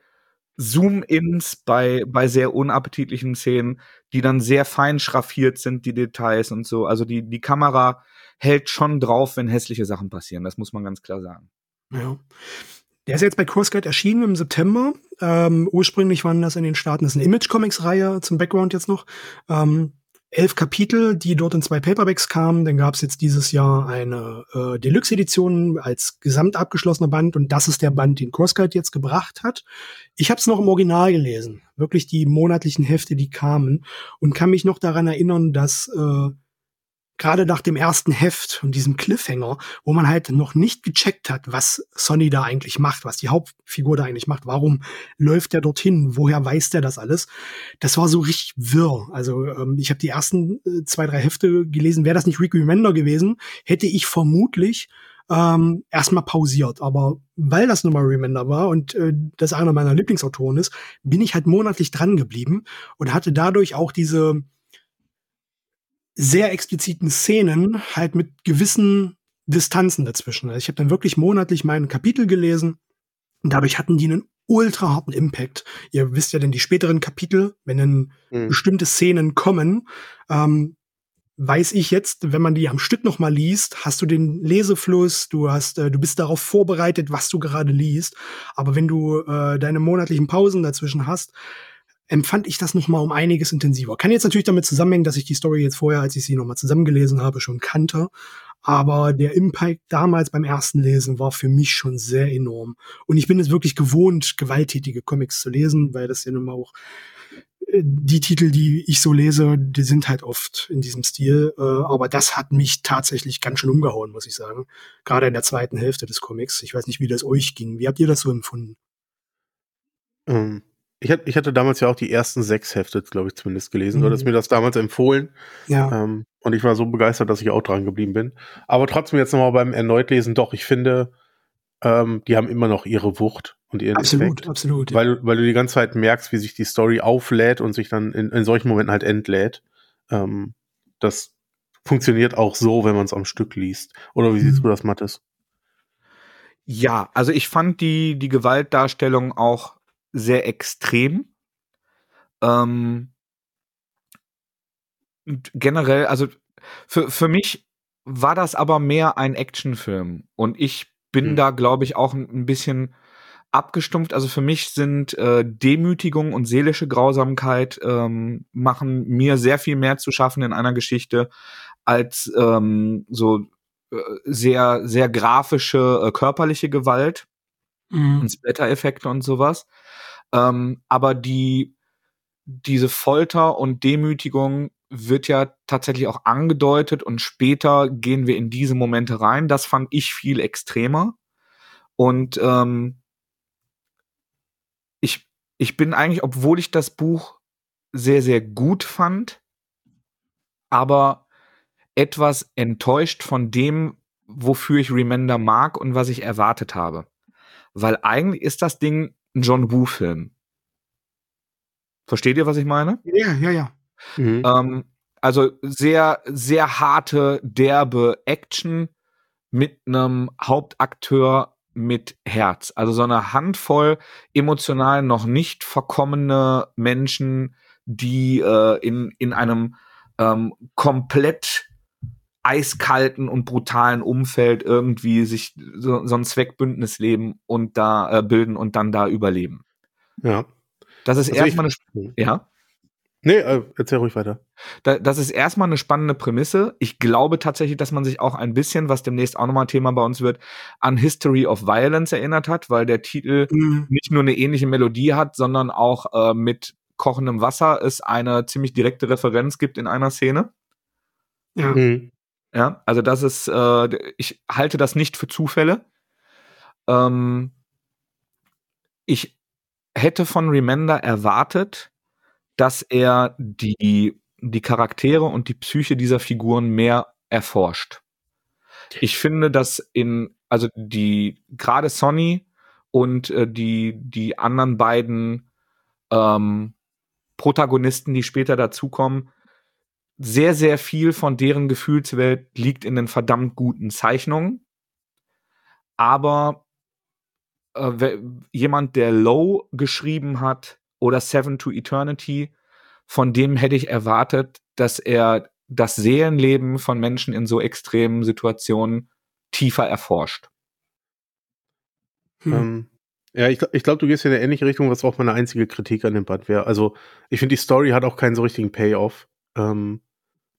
Zoom-Ins, bei, bei sehr unappetitlichen Szenen, die dann sehr fein schraffiert sind, die Details und so. Also die, die Kamera hält schon drauf, wenn hässliche Sachen passieren. Das muss man ganz klar sagen. Ja. Der ist jetzt bei Course Guide erschienen im September. Ähm, ursprünglich waren das in den Staaten, das ist eine Image-Comics-Reihe zum Background jetzt noch. Ähm, elf Kapitel, die dort in zwei Paperbacks kamen. Dann gab es jetzt dieses Jahr eine äh, Deluxe-Edition als gesamt abgeschlossener Band und das ist der Band, den Course Guide jetzt gebracht hat. Ich habe es noch im Original gelesen, wirklich die monatlichen Hefte, die kamen und kann mich noch daran erinnern, dass äh, gerade nach dem ersten Heft und diesem Cliffhanger, wo man halt noch nicht gecheckt hat, was Sonny da eigentlich macht, was die Hauptfigur da eigentlich macht, warum läuft er dorthin, woher weiß der das alles? Das war so richtig wirr. Also ähm, ich habe die ersten äh, zwei, drei Hefte gelesen. Wäre das nicht Rick Remender gewesen, hätte ich vermutlich ähm, erstmal pausiert. Aber weil das nun mal Remender war und äh, das einer meiner Lieblingsautoren ist, bin ich halt monatlich dran geblieben und hatte dadurch auch diese sehr expliziten Szenen halt mit gewissen Distanzen dazwischen. Also ich habe dann wirklich monatlich mein Kapitel gelesen und dadurch hatten die einen ultra harten Impact. Ihr wisst ja denn die späteren Kapitel, wenn dann mhm. bestimmte Szenen kommen, ähm, weiß ich jetzt, wenn man die am Stück noch mal liest, hast du den Lesefluss, du hast, äh, du bist darauf vorbereitet, was du gerade liest. Aber wenn du äh, deine monatlichen Pausen dazwischen hast, empfand ich das noch mal um einiges intensiver. Kann jetzt natürlich damit zusammenhängen, dass ich die Story jetzt vorher, als ich sie noch mal zusammengelesen habe, schon kannte. Aber der Impact damals beim ersten Lesen war für mich schon sehr enorm. Und ich bin es wirklich gewohnt, gewalttätige Comics zu lesen, weil das ja nun mal auch äh, die Titel, die ich so lese, die sind halt oft in diesem Stil. Äh, aber das hat mich tatsächlich ganz schön umgehauen, muss ich sagen. Gerade in der zweiten Hälfte des Comics. Ich weiß nicht, wie das euch ging. Wie habt ihr das so empfunden? Ähm, ich, hatte, ich hatte damals ja auch die ersten sechs Hefte, glaube ich, zumindest gelesen. Mhm. Du hattest mir das damals empfohlen. Ja. Ähm, und ich war so begeistert, dass ich auch dran geblieben bin. Aber trotzdem jetzt nochmal beim Erneutlesen, doch, ich finde, ähm, die haben immer noch ihre Wucht und ihren absolut, Effekt. Absolut, weil, weil du die ganze Zeit merkst, wie sich die Story auflädt und sich dann in, in solchen Momenten halt entlädt. Ähm, das funktioniert auch so, wenn man es am Stück liest. Oder wie siehst Mhm. du das, Mattes? Ja, also ich fand die, die Gewaltdarstellung auch sehr extrem. Ähm, generell, also für, für mich war das aber mehr ein Actionfilm. Und ich bin Hm. da, glaube ich, auch ein, ein bisschen abgestumpft. Also für mich sind äh, Demütigung und seelische Grausamkeit ähm, machen mir sehr viel mehr zu schaffen in einer Geschichte als ähm, so äh, sehr, sehr grafische äh, körperliche Gewalt Mhm. und Splatter-Effekte und sowas. Ähm, aber die, diese Folter und Demütigung wird ja tatsächlich auch angedeutet und später gehen wir in diese Momente rein. Das fand ich viel extremer. Und ähm, ich, ich bin eigentlich, obwohl ich das Buch sehr, sehr gut fand, aber etwas enttäuscht von dem, wofür ich Remender mag und was ich erwartet habe. Weil eigentlich ist das Ding ein John Woo-Film. Versteht ihr, was ich meine? Ja, ja, ja. Mhm. Ähm, also sehr, sehr harte, derbe Action mit einem Hauptakteur mit Herz. Also so eine Handvoll emotional noch nicht verkommene Menschen, die äh, in, in einem ähm, komplett eiskalten und brutalen Umfeld irgendwie sich so, so ein Zweckbündnis leben und da äh, bilden und dann da überleben. Ja. Das ist Also erstmal eine, ja. Nee, äh, erzähl ruhig weiter. Da, das ist erstmal eine spannende Prämisse. Ich glaube tatsächlich, dass man sich auch ein bisschen, was demnächst auch nochmal Thema bei uns wird, an History of Violence erinnert hat, weil der Titel Mhm. nicht nur eine ähnliche Melodie hat, sondern auch äh, mit kochendem Wasser es eine ziemlich direkte Referenz gibt in einer Szene. Ja. Mhm. Ja, also das ist, äh, ich halte das nicht für Zufälle. Ähm, ich hätte von Remender erwartet, dass er die, die Charaktere und die Psyche dieser Figuren mehr erforscht. Ich finde, dass in, also die, gerade Sonny und äh, die, die anderen beiden ähm, Protagonisten, die später dazukommen, sehr, sehr viel von deren Gefühlswelt liegt in den verdammt guten Zeichnungen. Aber äh, jemand, der Low geschrieben hat oder Seven to Eternity, von dem hätte ich erwartet, dass er das Seelenleben von Menschen in so extremen Situationen tiefer erforscht. Hm. Ähm, ja, ich, ich glaube, du gehst in eine ähnliche Richtung, was auch meine einzige Kritik an dem Band wäre. Also, ich finde, die Story hat auch keinen so richtigen Payoff. Ähm,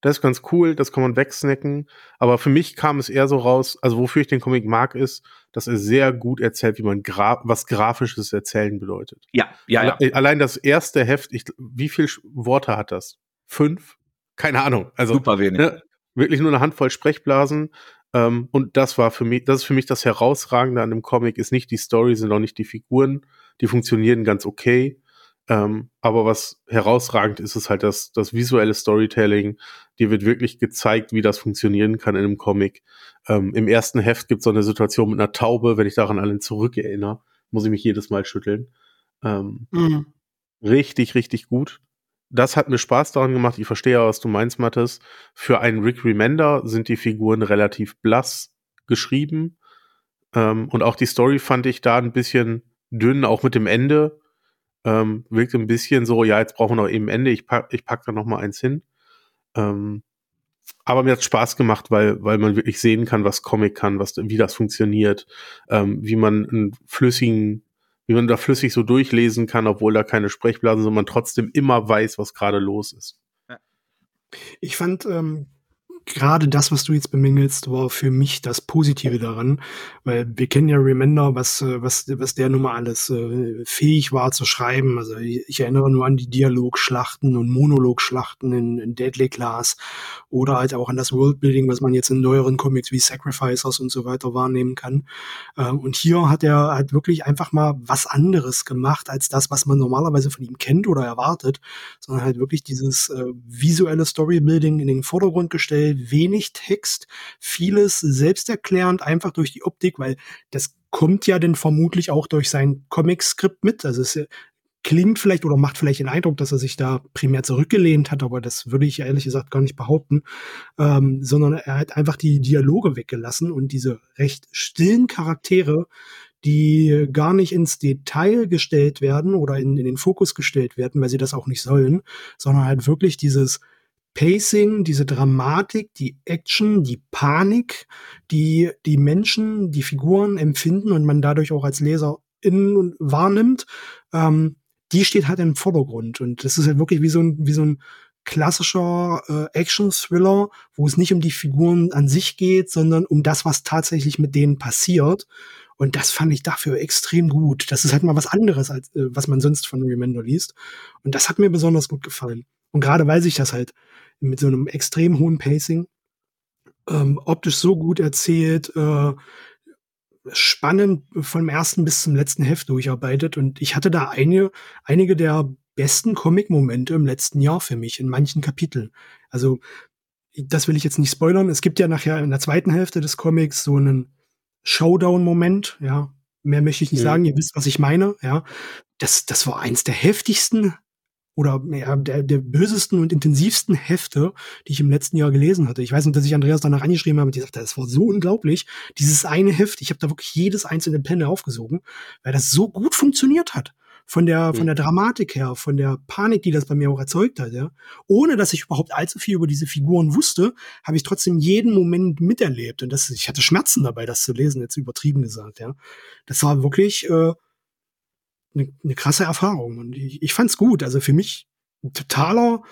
das ist ganz cool, das kann man wegsnacken. Aber für mich kam es eher so raus, also wofür ich den Comic mag, ist, dass er sehr gut erzählt, wie man gra was grafisches Erzählen bedeutet. Ja, ja, ja. Alle- Allein das erste Heft, ich, wie viele Worte hat das? Fünf? Keine Ahnung. Also, Super wenig. ne, wirklich nur eine Handvoll Sprechblasen. Ähm, und das war für mich, das ist für mich das Herausragende an dem Comic, ist nicht die Story, sind auch nicht die Figuren. Die funktionieren ganz okay. Ähm, aber was herausragend ist, ist halt das, das visuelle Storytelling. Dir wird wirklich gezeigt, wie das funktionieren kann in einem Comic. Ähm, Im ersten Heft gibt es so eine Situation mit einer Taube, wenn ich daran allen zurückerinnere, muss ich mich jedes Mal schütteln. Ähm, Mhm. richtig, richtig gut. Das hat mir Spaß daran gemacht. Ich verstehe ja, was du meinst, Mathis. Für einen Rick Remender sind die Figuren relativ blass geschrieben. Ähm, und auch die Story fand ich da ein bisschen dünn, auch mit dem Ende. Ähm, wirkt ein bisschen so, ja, jetzt brauchen wir noch eben Ende. Ich pack, ich pack da noch mal eins hin. Ähm, aber mir hat Spaß gemacht, weil, weil man wirklich sehen kann, was Comic kann, was, wie das funktioniert, ähm, wie man einen flüssigen, wie man da flüssig so durchlesen kann, obwohl da keine Sprechblasen sind, man trotzdem immer weiß, was gerade los ist. Ich fand ähm, gerade das, was du jetzt bemängelst, war für mich das Positive daran, weil wir kennen ja Remender, was, äh, was, was der nun mal alles äh, fähig war zu schreiben. Also ich, ich erinnere nur an die Dialogschlachten und Monologschlachten in, in Deadly Class oder halt auch an das Worldbuilding, was man jetzt in neueren Comics wie Sacrificers und so weiter wahrnehmen kann. Äh, und hier hat er halt wirklich einfach mal was anderes gemacht als das, was man normalerweise von ihm kennt oder erwartet, sondern halt wirklich dieses äh, visuelle Storybuilding in den Vordergrund gestellt, wenig Text, vieles selbsterklärend, einfach durch die Optik, weil das kommt ja dann vermutlich auch durch sein Comic-Skript mit. Also es äh, klingt vielleicht oder macht vielleicht den Eindruck, dass er sich da primär zurückgelehnt hat, aber das würde ich ehrlich gesagt gar nicht behaupten, ähm, sondern er hat einfach die Dialoge weggelassen und diese recht stillen Charaktere, die gar nicht ins Detail gestellt werden oder in, in den Fokus gestellt werden, weil sie das auch nicht sollen, sondern halt wirklich dieses Pacing, diese Dramatik, die Action, die Panik, die die Menschen, die Figuren empfinden und man dadurch auch als Leser in wahrnimmt, ähm, die steht halt im Vordergrund. Und das ist halt wirklich wie so ein, wie so ein klassischer äh, Action-Thriller, wo es nicht um die Figuren an sich geht, sondern um das, was tatsächlich mit denen passiert. Und das fand ich dafür extrem gut. Das ist halt mal was anderes, als äh, was man sonst von Remender liest. Und das hat mir besonders gut gefallen. Und gerade weil sich das halt mit so einem extrem hohen Pacing ähm, optisch so gut erzählt, äh, spannend vom ersten bis zum letzten Heft durcharbeitet und ich hatte da eine, einige der besten Comic-Momente im letzten Jahr für mich in manchen Kapiteln. Also das will ich jetzt nicht spoilern. Es gibt ja nachher in der zweiten Hälfte des Comics so einen Showdown-Moment, ja. Mehr möchte ich nicht mhm. sagen, ihr wisst, was ich meine, ja. Das, das war eins der heftigsten oder ja, der, der bösesten und intensivsten Hefte, die ich im letzten Jahr gelesen hatte. Ich weiß noch, dass ich Andreas danach angeschrieben habe und die sagte, das war so unglaublich. Dieses eine Heft, ich habe da wirklich jedes einzelne Panel aufgesogen, weil das so gut funktioniert hat. Von der, von der Dramatik her, von der Panik, die das bei mir auch erzeugt hat, ja. Ohne dass ich überhaupt allzu viel über diese Figuren wusste, habe ich trotzdem jeden Moment miterlebt. Und das, ich hatte Schmerzen dabei, das zu lesen, jetzt übertrieben gesagt, ja. Das war wirklich, äh, eine, eine krasse Erfahrung. Und ich, ich fand's gut. Also für mich ein totaler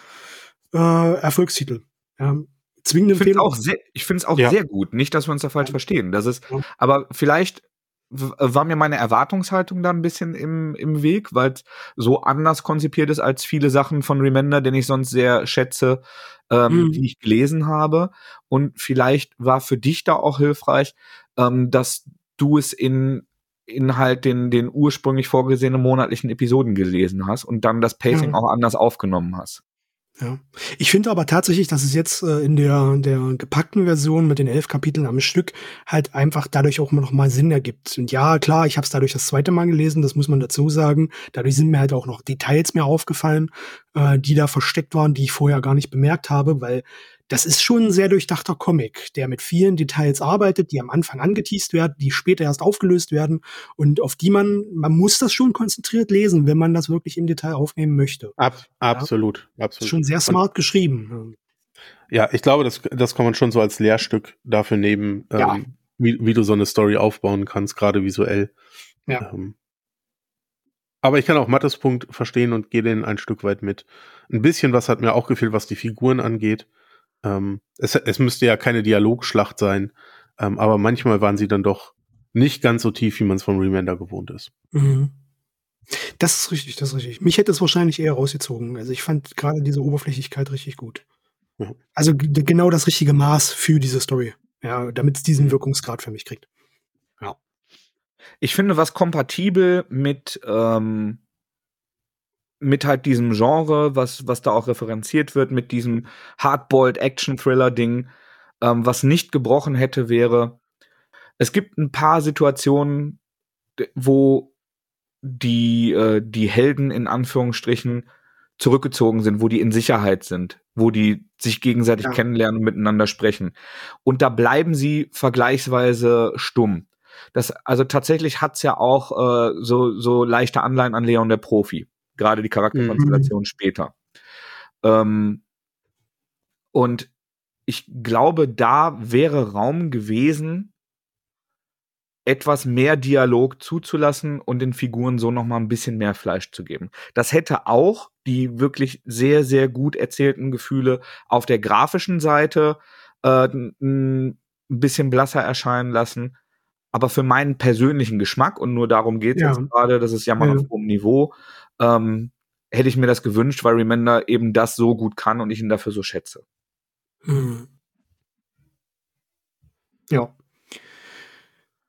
äh, Erfolgstitel. Ja, zwingende ich Auch sehr, ich finde es auch ja. sehr gut. Nicht, dass wir uns da falsch verstehen. Das ist, ja. aber vielleicht war mir meine Erwartungshaltung da ein bisschen im, im Weg, weil es so anders konzipiert ist als viele Sachen von Remender, den ich sonst sehr schätze, ähm, mhm. die ich gelesen habe. Und vielleicht war für dich da auch hilfreich, ähm, dass du es in in halt den, den ursprünglich vorgesehenen monatlichen Episoden gelesen hast und dann das Pacing ja. auch anders aufgenommen hast. Ja. Ich finde aber tatsächlich, dass es jetzt äh, in der, der gepackten Version mit den elf Kapiteln am Stück halt einfach dadurch auch noch mal Sinn ergibt. Und ja, klar, ich habe es dadurch das zweite Mal gelesen, das muss man dazu sagen. Dadurch sind mir halt auch noch Details mehr aufgefallen, äh, die da versteckt waren, die ich vorher gar nicht bemerkt habe, weil das ist schon ein sehr durchdachter Comic, der mit vielen Details arbeitet, die am Anfang angeteased werden, die später erst aufgelöst werden und auf die man, man muss das schon konzentriert lesen, wenn man das wirklich im Detail aufnehmen möchte. Ab, absolut, ja? absolut. Ist schon sehr smart und, geschrieben. Ja, ich glaube, das, das kann man schon so als Lehrstück dafür nehmen, ja. ähm, wie, wie du so eine Story aufbauen kannst, gerade visuell. Ja. Ähm, aber ich kann auch Mattes Punkt verstehen und gehe den ein Stück weit mit. Ein bisschen was hat mir auch gefehlt, was die Figuren angeht. Ähm, es, es müsste ja keine Dialogschlacht sein, ähm, aber manchmal waren sie dann doch nicht ganz so tief, wie man es von Remender gewohnt ist. Mhm. Das ist richtig, das ist richtig. Mich hätte es wahrscheinlich eher rausgezogen. Also ich fand gerade diese Oberflächlichkeit richtig gut. Ja. Also genau das richtige Maß für diese Story. Ja, damit es diesen Wirkungsgrad für mich kriegt. Ja. Ich finde, was kompatibel mit ähm, mit halt diesem Genre, was, was da auch referenziert wird, mit diesem Hardboiled Action-Thriller-Ding, ähm, was nicht gebrochen hätte, wäre, es gibt ein paar Situationen, wo die, äh, die Helden in Anführungsstrichen zurückgezogen sind, wo die in Sicherheit sind, wo die sich gegenseitig ja. kennenlernen und miteinander sprechen. Und da bleiben sie vergleichsweise stumm. Das, also tatsächlich hat's ja auch äh, so, so leichte Anleihen an Leon der Profi gerade die Charakterkonstellation mhm. später. Ähm, und ich glaube, da wäre Raum gewesen, etwas mehr Dialog zuzulassen und den Figuren so noch mal ein bisschen mehr Fleisch zu geben. Das hätte auch die wirklich sehr, sehr gut erzählten Gefühle auf der grafischen Seite äh, ein bisschen blasser erscheinen lassen. Aber für meinen persönlichen Geschmack, und nur darum geht es ja. jetzt gerade, das ist ja mal ja. auf hohem Niveau, ähm, hätte ich mir das gewünscht, weil Remender eben das so gut kann und ich ihn dafür so schätze. Hm. Ja.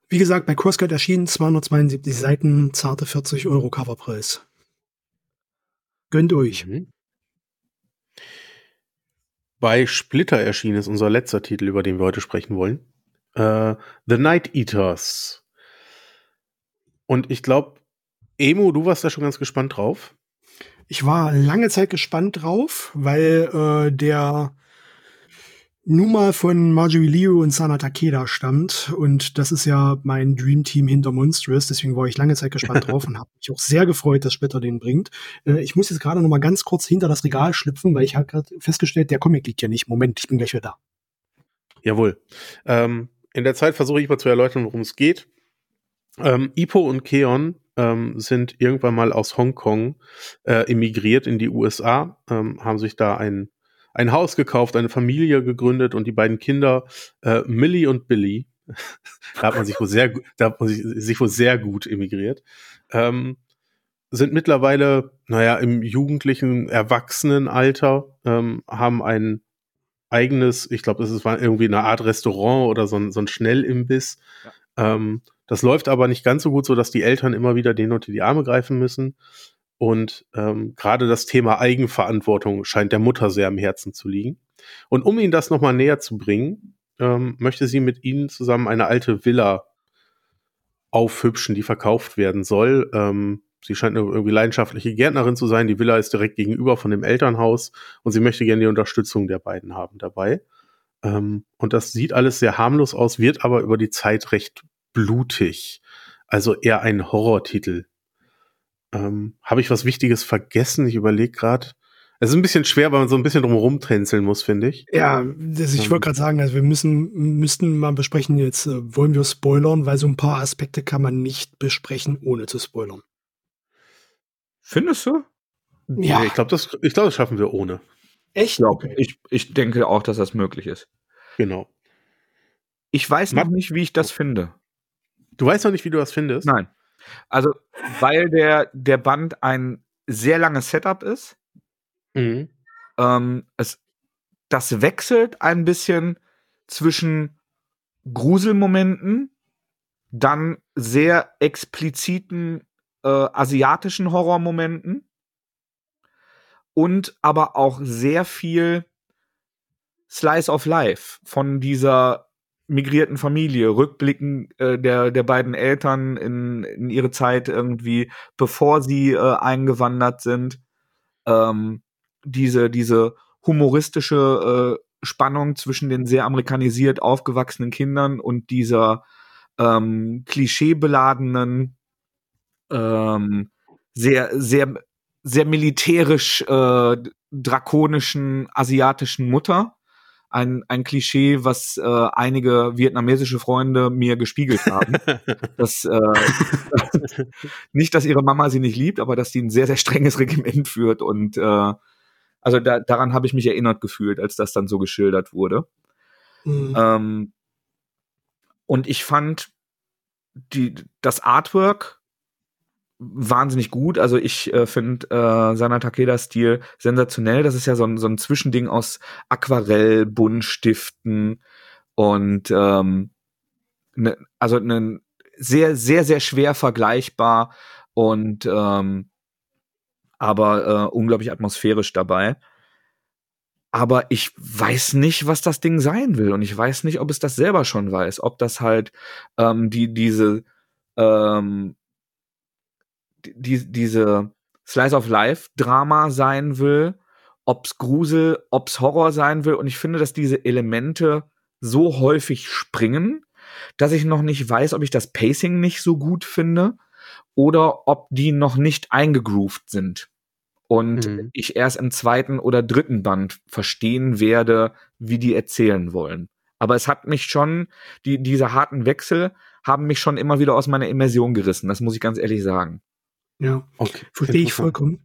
Wie gesagt, bei CrossCut erschienen 272 Seiten, zarte 40 Euro Coverpreis. Gönnt euch. Mhm. Bei Splitter erschienen ist unser letzter Titel, über den wir heute sprechen wollen. Uh, The Night Eaters. Und ich glaube, Emo, du warst da schon ganz gespannt drauf. Ich war lange Zeit gespannt drauf, weil äh, der nun mal von Marjorie Liu und Sana Takeda stammt. Und das ist ja mein Dream Team hinter Monstrous. Deswegen war ich lange Zeit gespannt drauf und habe mich auch sehr gefreut, dass Splitter den bringt. Äh, ich muss jetzt gerade noch mal ganz kurz hinter das Regal schlüpfen, weil ich habe gerade festgestellt, der Comic liegt ja nicht. Moment, ich bin gleich wieder da. Jawohl. Ähm, in der Zeit versuche ich mal zu erläutern, worum es geht. Ähm, Ipo und Keon ähm, sind irgendwann mal aus Hongkong äh, emigriert in die USA, ähm, haben sich da ein ein Haus gekauft, eine Familie gegründet und die beiden Kinder, äh, Millie und Billy, da hat man sich wohl sehr, da hat man sich, sich wohl sehr gut emigriert, ähm, sind mittlerweile, naja, im jugendlichen Erwachsenenalter, ähm, haben ein eigenes, ich glaube, das war irgendwie eine Art Restaurant oder so ein, so ein Schnellimbiss. Ja. Ähm, das läuft aber nicht ganz so gut, so dass die Eltern immer wieder denen unter die Arme greifen müssen. Und ähm, gerade das Thema Eigenverantwortung scheint der Mutter sehr am Herzen zu liegen. Und um Ihnen das nochmal näher zu bringen, ähm, möchte sie mit Ihnen zusammen eine alte Villa aufhübschen, die verkauft werden soll. Ähm, sie scheint eine irgendwie leidenschaftliche Gärtnerin zu sein. Die Villa ist direkt gegenüber von dem Elternhaus und sie möchte gerne die Unterstützung der beiden haben dabei. Ähm, und das sieht alles sehr harmlos aus, wird aber über die Zeit recht blutig. Also eher ein Horrortitel, ähm, Habe ich was Wichtiges vergessen? Ich überlege gerade. Es ist ein bisschen schwer, weil man so ein bisschen drumherum tänzeln muss, finde ich. Ja, das, ich wollte gerade sagen, also wir müssen müssten mal besprechen jetzt, äh, wollen wir spoilern, weil so ein paar Aspekte kann man nicht besprechen, ohne zu spoilern. Findest du? Ja. Nee, ich glaube, das, glaub, das schaffen wir ohne. Echt? Ja, okay. ich, ich denke auch, dass das möglich ist. Genau. Ich weiß noch nicht, wie ich das finde. Du weißt noch nicht, wie du das findest? Nein. Also, weil der, der Band ein sehr langes Setup ist. Mhm. Ähm, es, das wechselt ein bisschen zwischen Gruselmomenten, dann sehr expliziten äh, asiatischen Horrormomenten und aber auch sehr viel Slice of Life von dieser migrierten Familie, Rückblicken äh, der, der beiden Eltern in, in ihre Zeit irgendwie, bevor sie äh, eingewandert sind. Ähm, diese, diese humoristische äh, Spannung zwischen den sehr amerikanisiert aufgewachsenen Kindern und dieser ähm, klischeebeladenen, ähm, sehr, sehr, sehr militärisch äh, drakonischen asiatischen Mutter ein, ein Klischee, was äh, einige vietnamesische Freunde mir gespiegelt haben. dass, äh, nicht, dass ihre Mama sie nicht liebt, aber dass sie ein sehr, sehr strenges Regiment führt. Und äh, also da, daran habe ich mich erinnert gefühlt, als das dann so geschildert wurde. Mhm. Ähm, und ich fand die, das Artwork wahnsinnig gut. Also ich äh, finde äh, Sana Takeda-Stil sensationell. Das ist ja so ein, so ein Zwischending aus Aquarell, Buntstiften und ähm, ne, also ein sehr, sehr, sehr schwer vergleichbar und ähm, aber äh, unglaublich atmosphärisch dabei. Aber ich weiß nicht, was das Ding sein will. Und ich weiß nicht, ob es das selber schon weiß. Ob das halt ähm, die, diese ähm, die, diese Slice of Life Drama sein will, ob's Grusel, ob's Horror sein will. Und ich finde, dass diese Elemente so häufig springen, dass ich noch nicht weiß, ob ich das Pacing nicht so gut finde oder ob die noch nicht eingegroovt sind. Und mhm. ich erst im zweiten oder dritten Band verstehen werde, wie die erzählen wollen. Aber es hat mich schon, die, diese harten Wechsel haben mich schon immer wieder aus meiner Immersion gerissen. Das muss ich ganz ehrlich sagen. Ja, okay. verstehe ich vollkommen.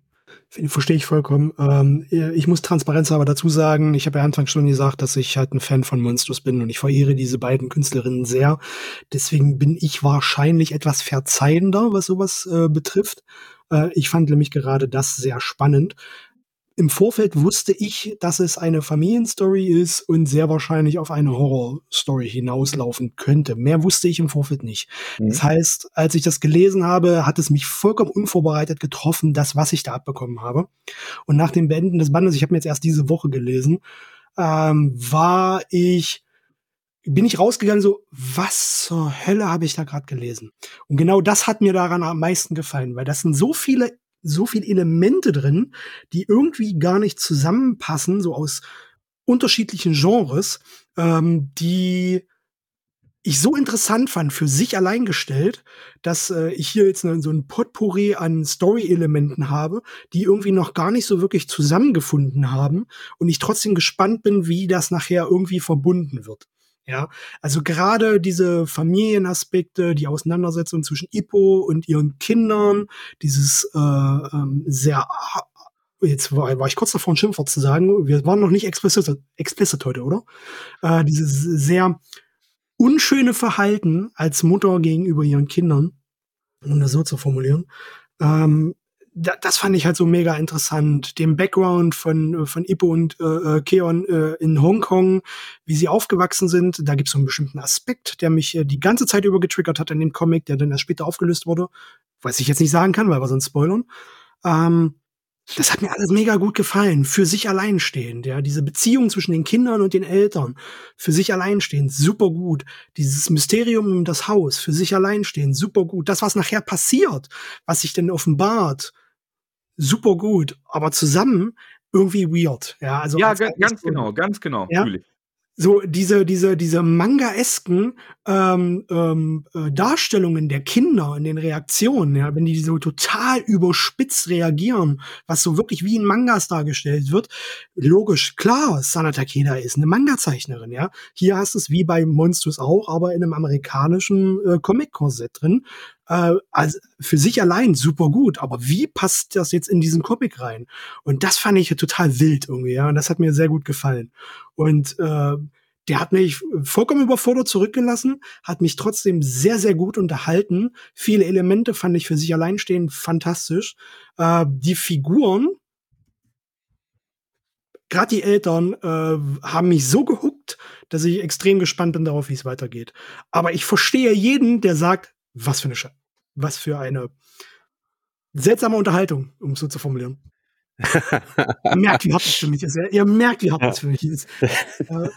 Verstehe ich vollkommen. Ähm, ich muss Transparenz aber dazu sagen, ich habe ja anfangs schon gesagt, dass ich halt ein Fan von Monsters bin und ich verehre diese beiden Künstlerinnen sehr. Deswegen bin ich wahrscheinlich etwas verzeihender, was sowas äh, betrifft. Äh, ich fand nämlich gerade das sehr spannend im Vorfeld wusste ich, dass es eine Familienstory ist und sehr wahrscheinlich auf eine Horrorstory hinauslaufen könnte. Mehr wusste ich im Vorfeld nicht. Mhm. Das heißt, als ich das gelesen habe, hat es mich vollkommen unvorbereitet getroffen, das, was ich da abbekommen habe. Und nach dem Beenden des Bandes, ich habe mir jetzt erst diese Woche gelesen, ähm, war ich bin ich rausgegangen so, was zur Hölle habe ich da gerade gelesen? Und genau das hat mir daran am meisten gefallen, weil das sind so viele so viele Elemente drin, die irgendwie gar nicht zusammenpassen, so aus unterschiedlichen Genres, ähm, die ich so interessant fand für sich allein gestellt, dass äh, ich hier jetzt ne, so ein Potpourri an Story-Elementen habe, die irgendwie noch gar nicht so wirklich zusammengefunden haben und ich trotzdem gespannt bin, wie das nachher irgendwie verbunden wird. Ja, also gerade diese Familienaspekte, die Auseinandersetzung zwischen Ippo und ihren Kindern, dieses äh, ähm, sehr jetzt war, war ich kurz davor, ein Schimpfwort zu sagen. Wir waren noch nicht explicit, explicit heute, oder? Äh, dieses sehr unschöne Verhalten als Mutter gegenüber ihren Kindern, um das so zu formulieren, ähm, da, das fand ich halt so mega interessant. Den Background von, von Ippo und äh, äh, Keon äh, in Hongkong, wie sie aufgewachsen sind. Da gibt es so einen bestimmten Aspekt, der mich äh, die ganze Zeit über getriggert hat in dem Comic, der dann erst später aufgelöst wurde. Was ich jetzt nicht sagen kann, weil wir sonst spoilern. Ähm, das hat mir alles mega gut gefallen. Für sich alleinstehend, ja. Diese Beziehung zwischen den Kindern und den Eltern. Für sich alleinstehend, super gut. Dieses Mysterium um das Haus, für sich alleinstehend, super gut. Das, was nachher passiert, was sich denn offenbart, super gut. Aber zusammen irgendwie weird, ja. Also ja, ganz, genau, ganz genau, ja? So diese diese diese manga-esken ähm, ähm, äh, Darstellungen der Kinder in den Reaktionen, ja, wenn die so total überspitzt reagieren, was so wirklich wie in Mangas dargestellt wird, logisch, klar, Sana Takeda ist eine Manga-Zeichnerin, ja. Hier hast du es wie bei Monsters auch, aber in einem amerikanischen äh, Comic-Korsett drin äh, also für sich allein super gut, aber wie passt das jetzt in diesen Comic rein? Und das fand ich total wild irgendwie, ja, und das hat mir sehr gut gefallen. Und äh, der hat mich vollkommen überfordert zurückgelassen, hat mich trotzdem sehr, sehr gut unterhalten. Viele Elemente fand ich für sich allein stehen fantastisch. Äh, die Figuren, gerade die Eltern, äh, haben mich so gehuckt, dass ich extrem gespannt bin darauf, wie es weitergeht. Aber ich verstehe jeden, der sagt, was für eine Sch was für eine seltsame Unterhaltung, um es so zu formulieren. Ihr merkt, wie hart das für mich ist. Ihr merkt, wie hart das für mich ist. Äh,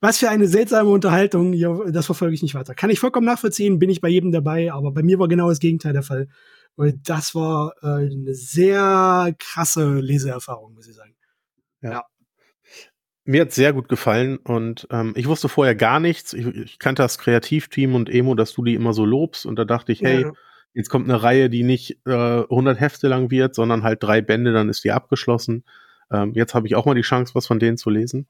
was für eine seltsame Unterhaltung. Ja, das verfolge ich nicht weiter. Kann ich vollkommen nachvollziehen, bin ich bei jedem dabei, aber bei mir war genau das Gegenteil der Fall. Und das war äh, eine sehr krasse Leseerfahrung, muss ich sagen. Ja. ja. Mir hat sehr gut gefallen und ähm, ich wusste vorher gar nichts. Ich, ich, kannte das Kreativteam und Emo, dass du die immer so lobst und da dachte ich, hey, ja. Jetzt kommt eine Reihe, die nicht äh, 100 Hefte lang wird, sondern halt drei Bände, dann ist die abgeschlossen. Ähm, jetzt habe ich auch mal die Chance, was von denen zu lesen.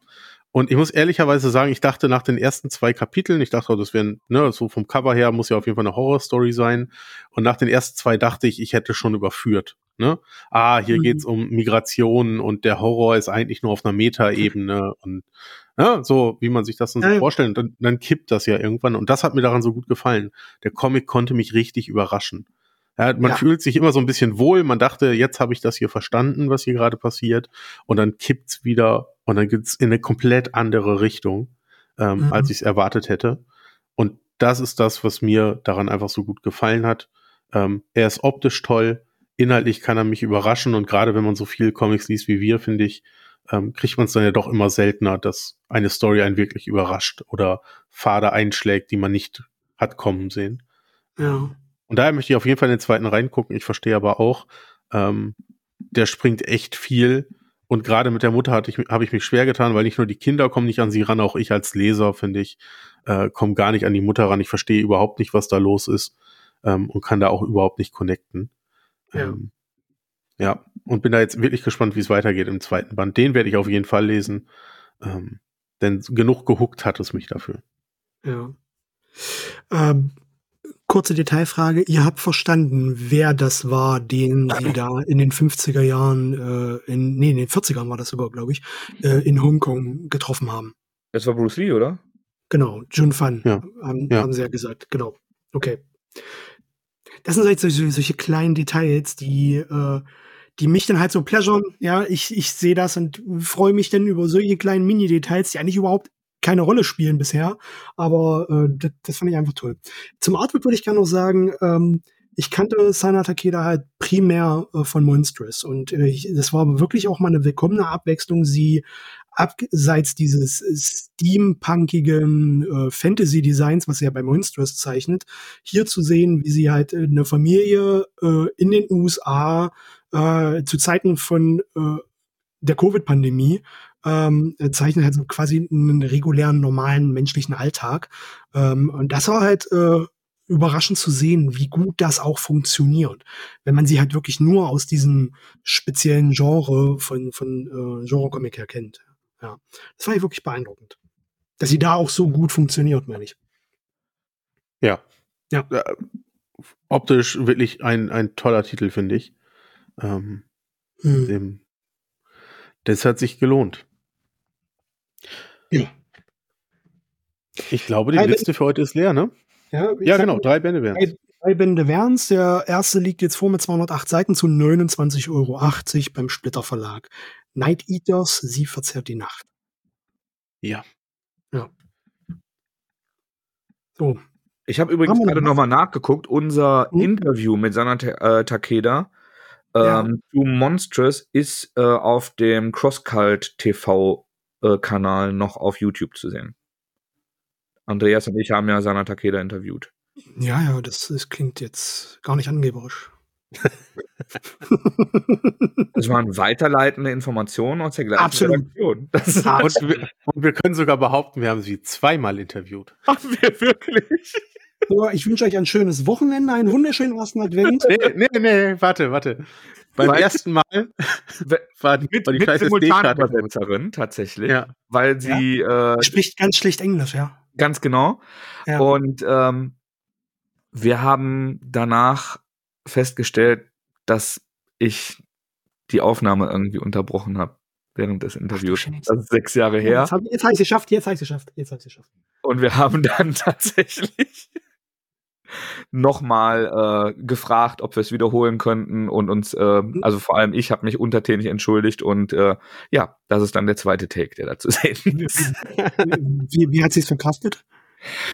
Und ich muss ehrlicherweise sagen, ich dachte nach den ersten zwei Kapiteln, ich dachte, das wären, ne, so vom Cover her muss ja auf jeden Fall eine Horrorstory sein. Und nach den ersten zwei dachte ich, ich hätte schon überführt. Ne? Ah, hier mhm. geht's um Migration und der Horror ist eigentlich nur auf einer Metaebene und ja, ne, so wie man sich das dann so ja, vorstellt. Und dann, dann kippt das ja irgendwann. Und das hat mir daran so gut gefallen. Der Comic konnte mich richtig überraschen. Ja, man ja. fühlt sich immer so ein bisschen wohl. Man dachte, jetzt habe ich das hier verstanden, was hier gerade passiert. Und dann kippt's wieder und dann geht's in eine komplett andere Richtung, ähm, mhm. als ich es erwartet hätte. Und das ist das, was mir daran einfach so gut gefallen hat. Ähm, er ist optisch toll. Inhaltlich kann er mich überraschen. Und gerade wenn man so viel Comics liest wie wir, finde ich, ähm, kriegt man es dann ja doch immer seltener, dass eine Story einen wirklich überrascht oder Pfade einschlägt, die man nicht hat kommen sehen. Ja. Und daher möchte ich auf jeden Fall in den zweiten reingucken. Ich verstehe aber auch, ähm, der springt echt viel. Und gerade mit der Mutter hatte ich, habe ich mich schwer getan, weil nicht nur die Kinder kommen nicht an sie ran, auch ich als Leser, finde ich, äh, komme gar nicht an die Mutter ran. Ich verstehe überhaupt nicht, was da los ist ähm, und kann da auch überhaupt nicht connecten. Ja. Ähm, ja, und bin da jetzt wirklich gespannt, wie es weitergeht im zweiten Band. Den werde ich auf jeden Fall lesen, ähm, denn genug gehuckt hat es mich dafür. Ja. Ähm, kurze Detailfrage. Ihr habt verstanden, wer das war, den sie da in den 50er Jahren, äh, in, nee, in den 40ern war das sogar, glaube ich, äh, in Hongkong getroffen haben. Das war Bruce Lee, oder? Genau, Jun Fan, ja. Haben, ja. haben sie ja gesagt. Genau. Okay. Das sind halt solche, solche kleinen Details, die, äh, die mich dann halt so pleasuren. Ja, ich, ich sehe das und freue mich dann über solche kleinen Mini-Details, die eigentlich überhaupt keine Rolle spielen bisher. Aber äh, das, das fand ich einfach toll. Zum Artwork würde ich gerne noch sagen, ähm, ich kannte Sana Takeda halt primär äh, von Monstrous und äh, ich, das war wirklich auch mal eine willkommene Abwechslung, sie abseits dieses steampunkigen äh, Fantasy-Designs, was er bei Monstrous zeichnet, hier zu sehen, wie sie halt eine Familie äh, in den USA äh, zu Zeiten von äh, der Covid-Pandemie ähm, zeichnet halt so quasi einen regulären, normalen menschlichen Alltag. Ähm, und das war halt äh, überraschend zu sehen, wie gut das auch funktioniert. Wenn man sie halt wirklich nur aus diesem speziellen Genre von, von äh, Genre-Comic her kennt. Ja. Das war ja wirklich beeindruckend. Dass sie da auch so gut funktioniert, meine ich. Ja. Ja. Äh, optisch wirklich ein, ein toller Titel, finde ich. Ähm, hm. dem, das hat sich gelohnt. Ja. Ich glaube, die Liste für heute ist leer, ne? Ja, ja genau, drei Bände wären es. Drei Bände wären. Der erste liegt jetzt vor mit 208 Seiten zu 29,80 Euro beim Splitter Verlag. Night Eaters, sie verzerrt die Nacht. Ja. Ja. So. Ich habe übrigens gerade nochmal nachgeguckt. Unser hm? Interview mit Sana äh, Takeda ja. ähm, zu Monstrous ist äh, auf dem Crosscult TV äh, Kanal noch auf YouTube zu sehen. Andreas und ich haben ja Sana Takeda interviewt. Ja, ja, das, das klingt jetzt gar nicht angeberisch. Das waren weiterleitende Informationen aus der gleichen Absolut. Redaktion. und, wir, und, wir, können sogar behaupten, wir haben sie zweimal interviewt. Haben wir wirklich? So, ich wünsche euch ein schönes Wochenende, einen wunderschönen ersten Advent. Nee, nee, nee, warte, warte. Beim weil, ersten Mal war die, mit, war die mit Simultanübersetzerin tatsächlich, ja. weil sie ja. äh, spricht ganz schlicht Englisch, ja. Ganz genau. Ja. Und ähm, wir haben danach festgestellt, dass ich die Aufnahme irgendwie unterbrochen habe während des Interviews. Ach, das ist sechs Jahre her. Jetzt habe hab ich es geschafft, jetzt habe ich es geschafft, jetzt habe ich es geschafft. Und wir haben dann tatsächlich nochmal äh, gefragt, ob wir es wiederholen könnten und uns, äh, hm. also vor allem ich habe mich untertänig entschuldigt und äh, ja, das ist dann der zweite Take, der da zu sehen ist. Wie, wie hat sie es verkraftet?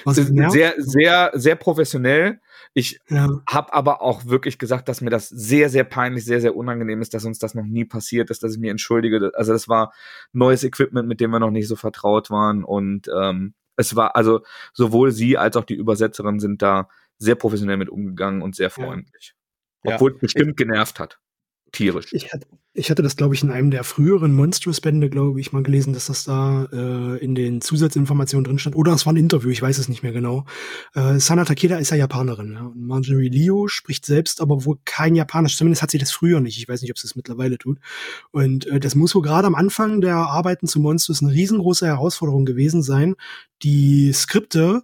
sehr, sehr, sehr professionell. Ich ja. habe aber auch wirklich gesagt, dass mir das sehr, sehr peinlich, sehr, sehr unangenehm ist, dass uns das noch nie passiert ist, dass ich mir entschuldige. Also das war neues Equipment, mit dem wir noch nicht so vertraut waren und ähm, es war also sowohl sie als auch die Übersetzerin sind da sehr professionell mit umgegangen und sehr freundlich. Ja. Obwohl es bestimmt genervt hat. Tierisch. Ich hatte, ich hatte das, glaube ich, in einem der früheren Monstrous-Bände, glaube ich, mal gelesen, dass das da äh, in den Zusatzinformationen drin stand. Oder es war ein Interview, ich weiß es nicht mehr genau. Äh, Sana Takeda ist ja Japanerin. Ja? Und Marjorie Liu spricht selbst aber wohl kein Japanisch. Zumindest hat sie das früher nicht. Ich weiß nicht, ob sie es mittlerweile tut. Und äh, das muss wohl gerade am Anfang der Arbeiten zu Monstrous eine riesengroße Herausforderung gewesen sein, die Skripte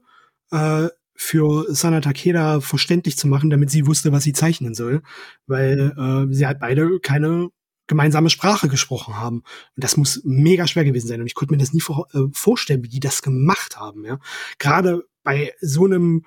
äh, für Sana Takeda verständlich zu machen, damit sie wusste, was sie zeichnen soll, weil äh, sie halt beide keine gemeinsame Sprache gesprochen haben. Und das muss mega schwer gewesen sein. Und ich konnte mir das nie vor, äh, vorstellen, wie die das gemacht haben. Ja, gerade bei so einem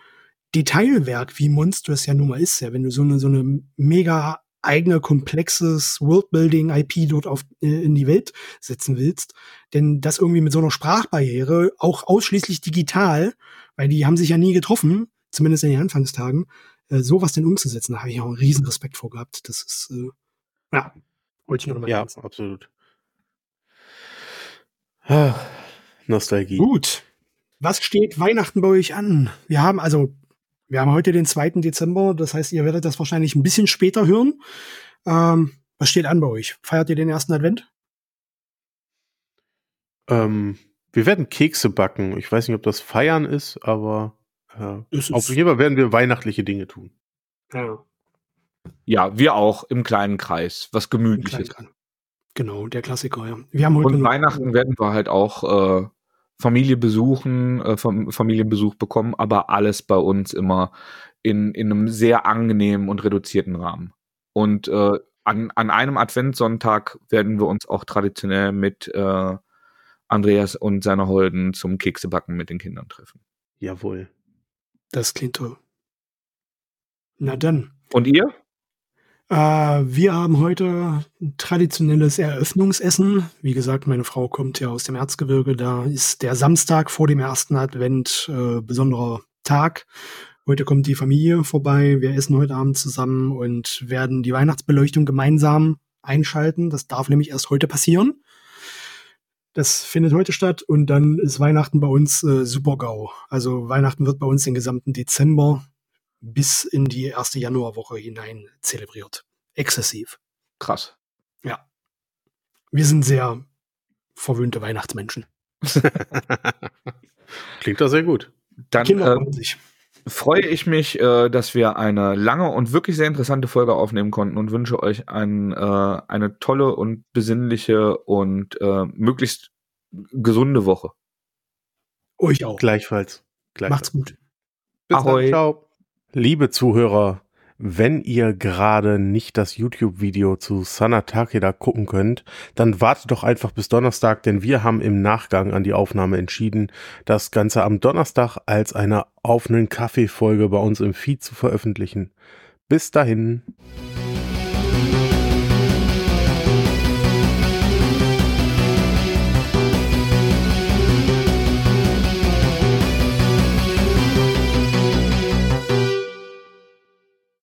Detailwerk wie Monstrous ja nun mal ist, ja, wenn du so eine so eine mega eigene komplexes Worldbuilding IP dort auf äh, in die Welt setzen willst, denn das irgendwie mit so einer Sprachbarriere auch ausschließlich digital weil die haben sich ja nie getroffen, zumindest in den Anfangstagen, äh, sowas denn umzusetzen. Da habe ich auch einen riesen Respekt vor gehabt. Das ist, äh, ja, wollte ich nur noch mal Ja, sagen. absolut. Ah, Nostalgie. Gut. Was steht Weihnachten bei euch an? Wir haben also, wir haben heute den 2. Dezember, das heißt, ihr werdet das wahrscheinlich ein bisschen später hören. Ähm, was steht an bei euch? Feiert ihr den ersten Advent? Ähm, wir werden Kekse backen. Ich weiß nicht, ob das Feiern ist, aber äh, auf jeden Fall werden wir weihnachtliche Dinge tun. Ja. Ja, wir auch im kleinen Kreis, was gemütliches. Genau, der Klassiker, ja. Wir haben heute Und Weihnachten werden wir halt auch äh, Familie besuchen, äh, Familienbesuch bekommen, aber alles bei uns immer in, in einem sehr angenehmen und reduzierten Rahmen. Und äh, an, an einem Adventssonntag werden wir uns auch traditionell mit äh, Andreas und seiner Holden zum Keksebacken mit den Kindern treffen. Jawohl. Das klingt toll. Na dann. Und ihr? Äh, wir haben heute ein traditionelles Eröffnungsessen. Wie gesagt, meine Frau kommt ja aus dem Erzgebirge. Da ist der Samstag vor dem ersten Advent äh, besonderer Tag. Heute kommt die Familie vorbei. Wir essen heute Abend zusammen und werden die Weihnachtsbeleuchtung gemeinsam einschalten. Das darf nämlich erst heute passieren. Das findet heute statt und dann ist Weihnachten bei uns äh, super GAU. Also Weihnachten wird bei uns den gesamten Dezember bis in die erste Januarwoche hinein zelebriert. Exzessiv. Krass. Ja. Wir sind sehr verwöhnte Weihnachtsmenschen. Klingt doch sehr gut. Dann Kinder äh, sich. freue ich mich, äh, dass wir eine lange und wirklich sehr interessante Folge aufnehmen konnten und wünsche euch ein, äh, eine tolle und besinnliche und äh, möglichst gesunde Woche. Euch auch. Gleichfalls. Gleichfalls. Macht's gut. Bis Ahoi. dann. Ciao. Liebe Zuhörer, wenn ihr gerade nicht das YouTube-Video zu Sana Takeda gucken könnt, dann wartet doch einfach bis Donnerstag, denn wir haben im Nachgang an die Aufnahme entschieden, das Ganze am Donnerstag als eine offenen Kaffeefolge bei uns im Feed zu veröffentlichen. Bis dahin.